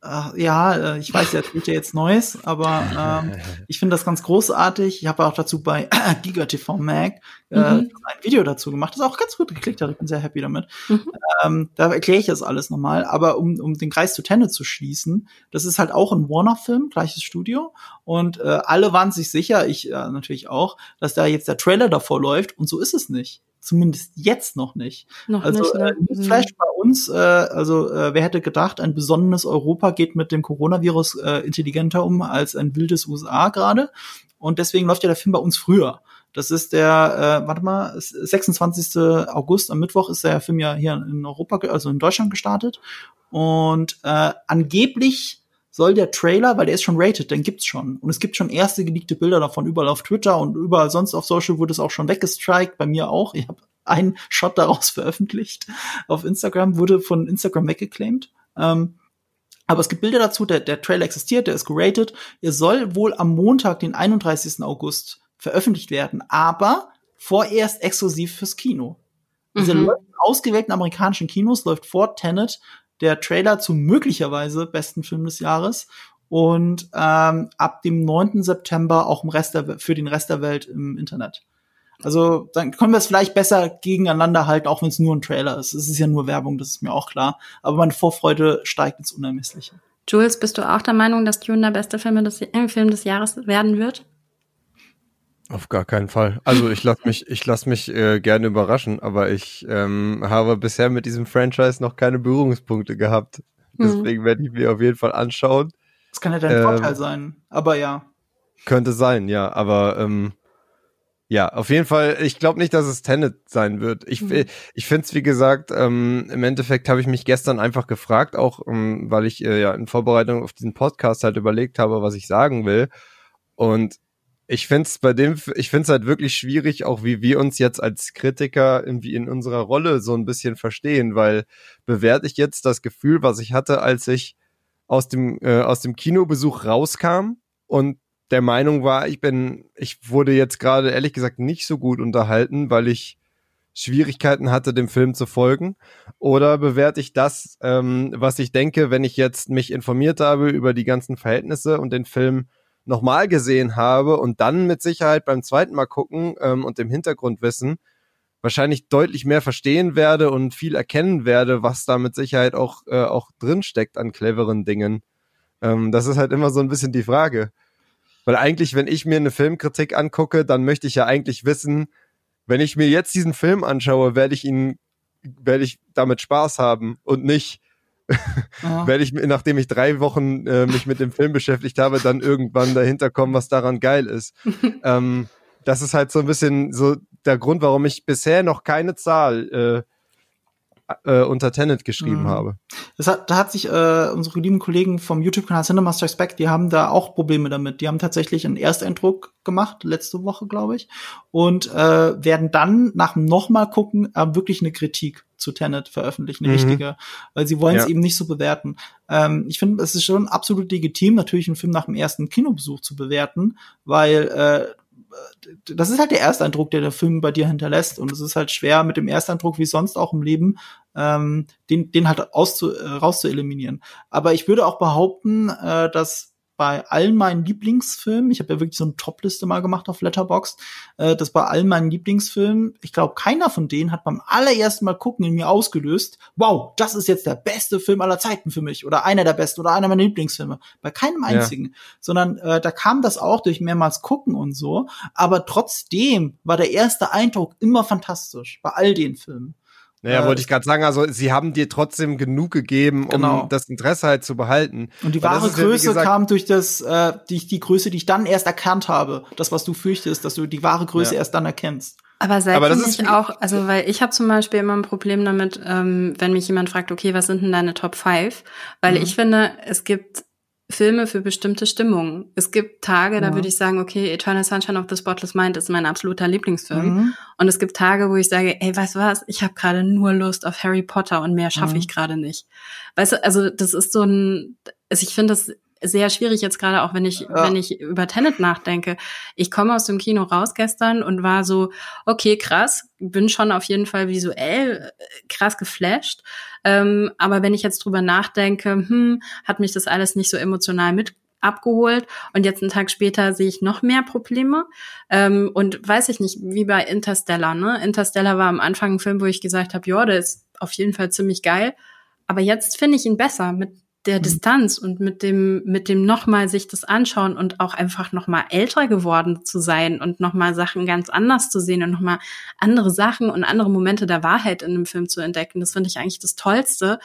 Ach, ja, äh, ich weiß, er tut ja jetzt Neues, aber ähm, ich finde das ganz großartig. Ich habe auch dazu bei GigaTV Mag äh, Mhm. ein Video dazu gemacht, das auch ganz gut geklickt hat. Ich bin sehr happy damit. Mhm. Ähm, da erkläre ich das alles nochmal. Aber um, um den Kreis zu Tenet zu schließen, das ist halt auch ein Warner-Film, gleiches Studio. Und äh, alle waren sich sicher, ich äh, natürlich auch, dass da jetzt der Trailer davor läuft. Und so ist es nicht. Zumindest jetzt noch nicht. Noch also nicht, ne? äh, Flash bei uns, äh, also äh, wer hätte gedacht, ein besonnenes Europa geht mit dem Coronavirus äh, intelligenter um als ein wildes USA gerade. Und deswegen läuft ja der Film bei uns früher. Das ist der, äh, warte mal, 26. August, am Mittwoch ist der Film ja hier in Europa, also in Deutschland gestartet. Und äh, angeblich soll der Trailer, weil der ist schon rated, den gibt's schon. Und es gibt schon erste geleakte Bilder davon überall auf Twitter und überall sonst auf Social wurde es auch schon weggestrikt, bei mir auch. Ich habe einen Shot daraus veröffentlicht auf Instagram, wurde von Instagram weggeclaimed. Ähm, aber es gibt Bilder dazu, der, der Trailer existiert, der ist geratet. Er soll wohl am Montag, den 31. August, veröffentlicht werden, aber vorerst exklusiv fürs Kino. Diese Mhm. läuft in ausgewählten amerikanischen Kinos, läuft vor Tenet der Trailer zum möglicherweise besten Film des Jahres und ähm, ab dem 9. September auch im Rest der, für den Rest der Welt im Internet. Also dann können wir es vielleicht besser gegeneinander halten, auch wenn es nur ein Trailer ist. Es ist ja nur Werbung, das ist mir auch klar. Aber meine Vorfreude steigt ins Unermessliche. Jules, bist du auch der Meinung, dass Dune der beste Film des, äh, Film des Jahres werden wird? Auf gar keinen Fall. Also ich lasse mich, ich lass mich äh, gerne überraschen, aber ich ähm, habe bisher mit diesem Franchise noch keine Berührungspunkte gehabt. Mhm. Deswegen werde ich mir auf jeden Fall anschauen. Das kann ja dein Ähm, Vorteil sein. Aber ja. Könnte sein, ja, aber ähm, ja, auf jeden Fall, ich glaube nicht, dass es Tenet sein wird. Ich, Mhm. ich finde es, wie gesagt, ähm, im Endeffekt habe ich mich gestern einfach gefragt, auch ähm, weil ich äh, ja in Vorbereitung auf diesen Podcast halt überlegt habe, was ich sagen will. Und ich finde es bei dem, ich finde es halt wirklich schwierig, auch wie wir uns jetzt als Kritiker irgendwie in unserer Rolle so ein bisschen verstehen, weil bewerte ich jetzt das Gefühl, was ich hatte, als ich aus dem, äh, aus dem Kinobesuch rauskam und der Meinung war, ich bin, ich wurde jetzt gerade ehrlich gesagt nicht so gut unterhalten, weil ich Schwierigkeiten hatte, dem Film zu folgen? Oder bewerte ich das, ähm, was ich denke, wenn ich jetzt mich informiert habe über die ganzen Verhältnisse und den Film nochmal gesehen habe und dann mit Sicherheit beim zweiten Mal gucken ähm, und dem Hintergrundwissen wahrscheinlich deutlich mehr verstehen werde und viel erkennen werde, was da mit Sicherheit auch, äh, auch drin steckt an cleveren Dingen. Ähm, das ist halt immer so ein bisschen die Frage. Weil eigentlich, wenn ich mir eine Filmkritik angucke, dann möchte ich ja eigentlich wissen, wenn ich mir jetzt diesen Film anschaue, werde ich ihn, werde ich damit Spaß haben und nicht, Ja. werde ich, nachdem ich drei Wochen äh, mich mit dem Film beschäftigt habe, dann irgendwann dahinter kommen, was daran geil ist. ähm, das ist halt so ein bisschen so der Grund, warum ich bisher noch keine Zahl äh, äh, unter Tenet geschrieben Mhm. habe. Das hat, da hat sich äh, unsere lieben Kollegen vom YouTube-Kanal Cinema Strikes Back, die haben da auch Probleme damit. Die haben tatsächlich einen Ersteindruck gemacht, letzte Woche, glaube ich, und äh, werden dann nach dem nochmal gucken äh, wirklich eine Kritik zu Tenet veröffentlichen, eine Mhm. richtige, weil sie wollen es Ja. eben nicht so bewerten. Ähm, ich finde, es ist schon absolut legitim, natürlich einen Film nach dem ersten Kinobesuch zu bewerten, weil äh, das ist halt der Ersteindruck, der der Film bei dir hinterlässt. Und es ist halt schwer mit dem Ersteindruck, wie sonst auch im Leben, ähm, den, den halt auszu, äh, rauszueliminieren. Aber ich würde auch behaupten, äh, dass bei allen meinen Lieblingsfilmen, ich habe ja wirklich so eine Top-Liste mal gemacht auf Letterboxd, äh, dass bei allen meinen Lieblingsfilmen, ich glaube, keiner von denen hat beim allerersten Mal gucken in mir ausgelöst, wow, das ist jetzt der beste Film aller Zeiten für mich oder einer der besten oder einer meiner Lieblingsfilme. Bei keinem Ja. einzigen, sondern äh, da kam das auch durch mehrmals gucken und so, aber trotzdem war der erste Eindruck immer fantastisch bei all den Filmen. Naja, Äh, wollte ich gerade sagen, also sie haben dir trotzdem genug gegeben, um Genau. das Interesse halt zu behalten. Und die wahre ist ja, Größe gesagt- kam durch das, äh, die, die Größe, die ich dann erst erkannt habe. Das, was du fürchtest, dass du die wahre Größe Ja. erst dann erkennst. Aber seid Aber ihr das nicht auch, also weil ich habe zum Beispiel immer ein Problem damit, ähm, wenn mich jemand fragt, okay, was sind denn deine Top 5? Weil Mhm. ich finde, es gibt Filme für bestimmte Stimmungen. Es gibt Tage, da Ja. würde ich sagen, okay, Eternal Sunshine of the Spotless Mind ist mein absoluter Lieblingsfilm. Mhm. Und es gibt Tage, wo ich sage, ey, weißt du was, ich habe gerade nur Lust auf Harry Potter und mehr schaffe Mhm. ich gerade nicht. Weißt du, also das ist so ein, also ich finde das sehr schwierig jetzt gerade auch, wenn ich, Ja. wenn ich über Tenet nachdenke. Ich komme aus dem Kino raus gestern und war so, okay, krass, bin schon auf jeden Fall visuell äh, krass geflasht. Ähm, aber wenn ich jetzt drüber nachdenke, hm, hat mich das alles nicht so emotional mit abgeholt. Und jetzt einen Tag später sehe ich noch mehr Probleme. Ähm, und weiß ich nicht, wie bei Interstellar, ne? Interstellar war am Anfang ein Film, wo ich gesagt habe, ja, der ist auf jeden Fall ziemlich geil, aber jetzt finde ich ihn besser mit der mhm. Distanz und mit dem, mit dem nochmal sich das anschauen und auch einfach nochmal älter geworden zu sein und nochmal Sachen ganz anders zu sehen und nochmal andere Sachen und andere Momente der Wahrheit in einem Film zu entdecken. Das finde ich eigentlich das Tollste.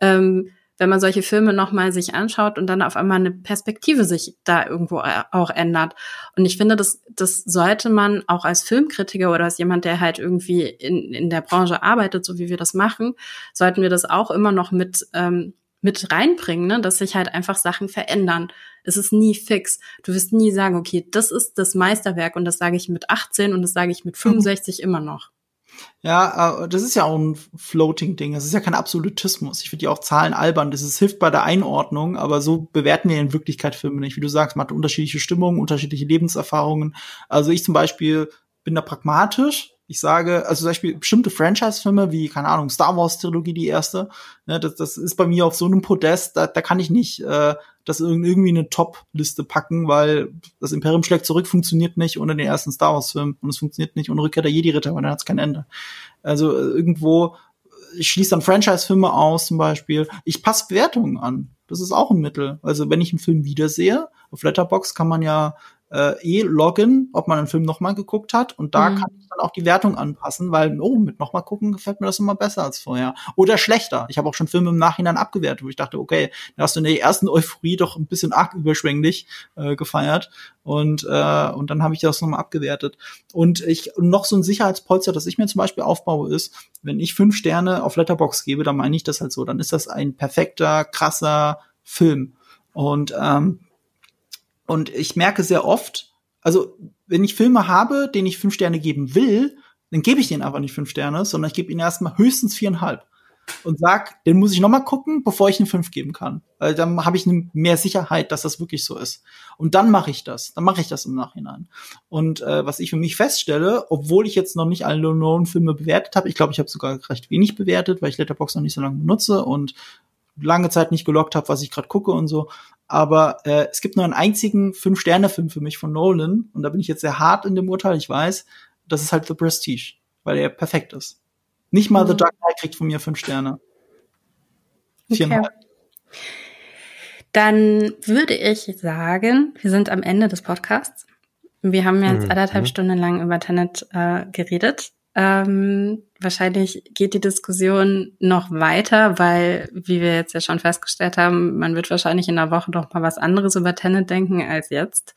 Ähm, wenn man solche Filme nochmal sich anschaut und dann auf einmal eine Perspektive sich da irgendwo auch ändert. Und ich finde, das, das sollte man auch als Filmkritiker oder als jemand, der halt irgendwie in, in der Branche arbeitet, so wie wir das machen, sollten wir das auch immer noch mit, ähm, mit reinbringen, ne? dass sich halt einfach Sachen verändern. Es ist nie fix. Du wirst nie sagen, okay, das ist das Meisterwerk und das sage ich mit 18 und das sage ich mit 65 mhm. immer noch. Ja, äh, das ist ja auch ein Floating-Ding. Das ist ja kein Absolutismus. Ich finde ja auch Zahlen albern. Das ist, hilft bei der Einordnung, aber so bewerten wir in Wirklichkeit Filme nicht. Wie du sagst, man hat unterschiedliche Stimmungen, unterschiedliche Lebenserfahrungen. Also ich zum Beispiel bin da pragmatisch. Ich sage, also zum Beispiel bestimmte Franchise-Filme wie, keine Ahnung, Star Wars-Trilogie, die erste, ne, das, das ist bei mir auf so einem Podest, da, da kann ich nicht äh, das irgendwie eine Top-Liste packen, weil das Imperium schlägt zurück funktioniert nicht ohne den ersten Star Wars-Film und es funktioniert nicht ohne Rückkehr der Jedi-Ritter, weil dann hat es kein Ende. Also äh, irgendwo, ich schließe dann Franchise-Filme aus zum Beispiel. Ich passe Bewertungen an. Das ist auch ein Mittel. Also wenn ich einen Film wiedersehe, auf Letterbox kann man ja äh, eh loggen, ob man einen Film nochmal geguckt hat. Und da mhm. kann ich dann auch die Wertung anpassen, weil, oh, mit nochmal gucken gefällt mir das immer besser als vorher. Oder schlechter. Ich habe auch schon Filme im Nachhinein abgewertet, wo ich dachte, okay, da hast du in der ersten Euphorie doch ein bisschen arg überschwänglich äh, gefeiert. Und, äh, und dann habe ich das nochmal abgewertet. Und ich noch so ein Sicherheitspolster, das ich mir zum Beispiel aufbaue, ist, wenn ich fünf Sterne auf Letterbox gebe, dann meine ich das halt so. Dann ist das ein perfekter, krasser Film. Und ähm, und ich merke sehr oft, also wenn ich Filme habe, denen ich fünf Sterne geben will, dann gebe ich denen einfach nicht fünf Sterne, sondern ich gebe ihnen erstmal höchstens viereinhalb und sag, den muss ich noch mal gucken, bevor ich eine fünf geben kann. Weil dann habe ich mehr Sicherheit, dass das wirklich so ist. Und dann mache ich das. Dann mache ich das im Nachhinein. Und äh, was ich für mich feststelle, obwohl ich jetzt noch nicht alle Nolan-Filme bewertet habe, ich glaube, ich habe sogar recht wenig bewertet, weil ich Letterboxd noch nicht so lange benutze und lange Zeit nicht gelockt habe, was ich gerade gucke und so aber äh, es gibt nur einen einzigen Fünf-Sterne-Film für mich von Nolan und da bin ich jetzt sehr hart in dem Urteil, ich weiß, das ist halt The Prestige, weil er perfekt ist. Nicht mal mhm. The Dark Knight kriegt von mir fünf Sterne. Okay. Dann würde ich sagen, wir sind am Ende des Podcasts. Wir haben jetzt mhm. anderthalb mhm. Stunden lang über Tenet äh, geredet. Ähm, wahrscheinlich geht die Diskussion noch weiter, weil, wie wir jetzt ja schon festgestellt haben, man wird wahrscheinlich in der Woche noch mal was anderes über Tenet denken als jetzt.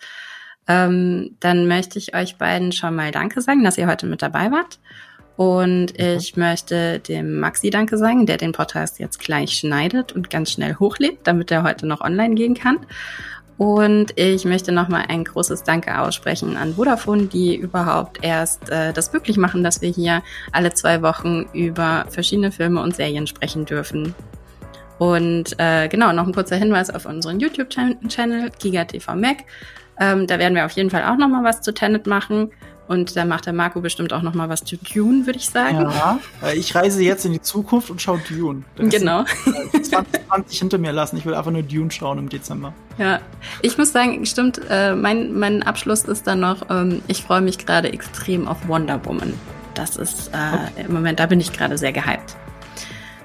Ähm, dann möchte ich euch beiden schon mal Danke sagen, dass ihr heute mit dabei wart. Und ich möchte dem Maxi Danke sagen, der den Podcast jetzt gleich schneidet und ganz schnell hochlädt, damit er heute noch online gehen kann. Und ich möchte nochmal ein großes Danke aussprechen an Vodafone, die überhaupt erst äh, das möglich machen, dass wir hier alle zwei Wochen über verschiedene Filme und Serien sprechen dürfen. Und äh, genau, noch ein kurzer Hinweis auf unseren YouTube-Channel, GigaTV Mac. Ähm, da werden wir auf jeden Fall auch nochmal was zu Tenet machen. Und da macht der Marco bestimmt auch noch mal was zu Dune, würde ich sagen. Ja, ich reise jetzt in die Zukunft und schaue Dune. Das genau. 2020 hinter mir lassen. Ich will einfach nur Dune schauen im Dezember. Ja, ich muss sagen, stimmt, äh, mein, mein Abschluss ist dann noch, ähm, ich freue mich gerade extrem auf Wonder Woman. Das ist äh, okay. im Moment, da bin ich gerade sehr gehypt.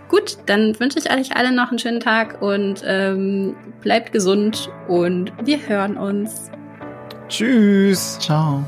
Gut, dann wünsche ich euch alle noch einen schönen Tag und ähm, bleibt gesund und wir hören uns. Tschüss. Ciao.